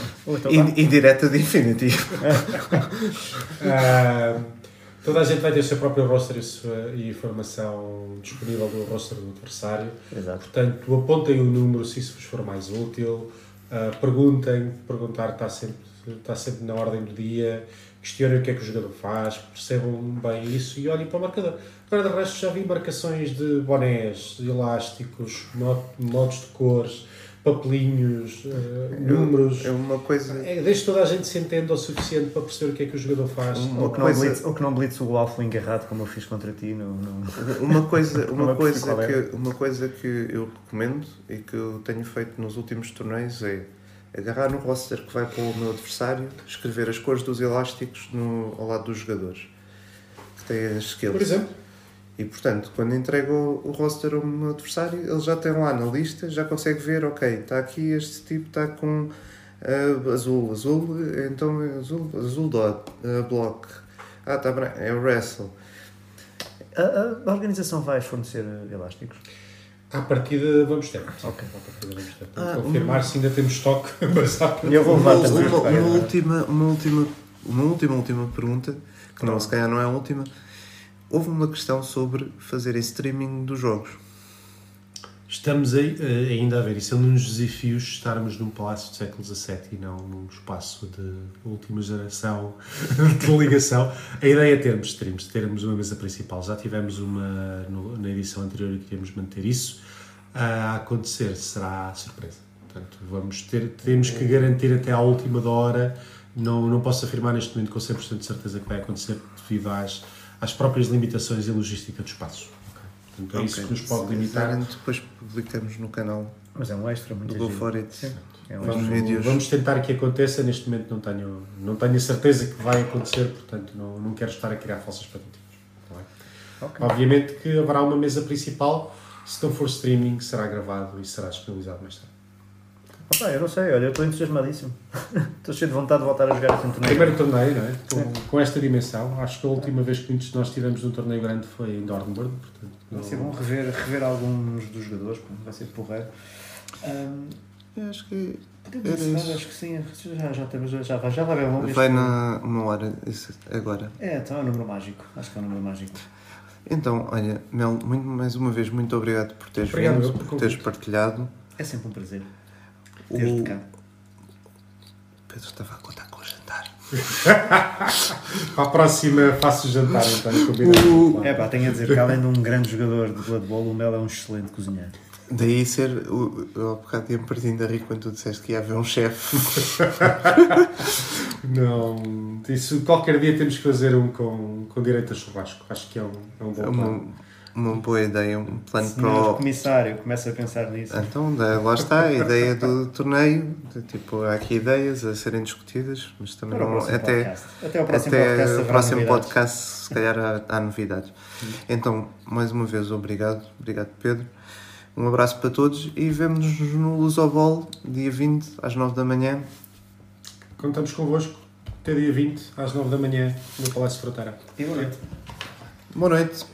Indireta de Infinity. Ah, toda a gente vai ter o seu próprio roster e, sua, e informação disponível do roster do adversário. Exato. Portanto, apontem o número se isso vos for mais útil, ah, perguntem, perguntar está sempre, está sempre na ordem do dia, questionem o que é que o jogador faz, percebam bem isso e olhem para o marcador. Agora, de resto, já vi marcações de bonés, de elásticos, mo- modos de cores, papelinhos, ah, números. É uma coisa. É, desde toda a gente se entenda o suficiente para perceber o que é que o jogador faz. Uma Ou que, não coisa- blitz, ou que não blitz o Alfling errado como eu fiz contra ti. No, no... Uma coisa, Não uma, coisa é. que, uma coisa que eu recomendo e que eu tenho feito nos últimos torneios é agarrar no roster que vai para o meu adversário, escrever as cores dos elásticos no, ao lado dos jogadores que têm as skills. Por exemplo, E portanto, quando entrego o, roster ao meu adversário, ele já tem lá na lista, já consegue ver, ok, está aqui este tipo, está com ah, azul, azul, então é azul, azul dot, ah, block. Ah, está branco, é o wrestle. A, a- a organização vai fornecer elásticos. à partida vamos ter. Ok. À partida vamos ter. Ah, confirmar se ainda temos estoque, E eu vou levar uma, também. uma, uma última, uma última, uma última, última pergunta, que não, se calhar não é a última. Houve uma questão sobre fazer streaming dos jogos. Estamos aí, eh, ainda a ver, isso é um dos desafios estarmos num palácio do século XVII e não num espaço de última geração de ligação. A ideia é termos streams, termos uma mesa principal. Já tivemos uma no- na edição anterior e queríamos manter isso. A acontecer será surpresa. Portanto, vamos ter, temos que garantir até à última hora. Não, não posso afirmar neste momento com 100% de certeza que vai acontecer devido às, às próprias limitações e logística do espaço. Portanto, é isso Ok. que nos pode limitar. Depois publicamos no canal Mas é um extra, muito do Go. For It. Sim. É um Vamos extra. vídeos. Vamos, tentar que aconteça. Neste momento não tenho, não tenho a certeza que vai acontecer, portanto não, não quero estar a criar falsas expectativas. Está bem? Ok. Obviamente que haverá uma mesa principal, se não for streaming, será gravado e será disponibilizado mais tarde. Opa, eu não sei, olha, eu estou entusiasmadíssimo. estou cheio de vontade de voltar a jogar assim um torneio. Primeiro torneio, não é? Com, com esta dimensão. Acho que a última vez que muitos de nós tivemos num torneio grande foi em Dornbird, portanto não- Vai ser bom rever, rever alguns dos jogadores, vai ser porreiro. Eu acho que podemos encerrar, acho que sim, já, já, já, vai, já vai bem longo. vai na uma hora isso, agora. É, então é um número mágico. Acho que é um número mágico. Então, olha, Mel, muito, mais uma vez, muito obrigado por teres Obrigado, vindo, por teres partilhado. É sempre um prazer. O Ter-te cá. Pedro estava a contar com o jantar. Para a próxima faço o jantar, então, combinado. É pá, tenho a dizer que além de um grande jogador de Blood Bowl, o Mel é um excelente cozinheiro. Daí ser, o- eu há bocado tinha partido a rir quando tu disseste que ia haver um chefe. Não, isso qualquer dia temos que fazer um com, com direito a churrasco. Acho que é um, é um bom É plano. uma, uma boa ideia, um plano para Senhor o... comissário, começa a pensar nisso. Então, da- lá está a ideia do torneio. de, Tipo, há aqui ideias a serem discutidas, mas também Para o não, até, podcast. Até ao próximo até podcast. o próximo novidades. podcast, se calhar há, há novidades. Então, mais uma vez, obrigado. Obrigado, Pedro. Um abraço para todos e vemo-nos no Lusobol, dia 20, às 9 da manhã. Contamos convosco até dia 20, às 9 da manhã, no Palácio de Fronteira. E boa noite. Boa noite.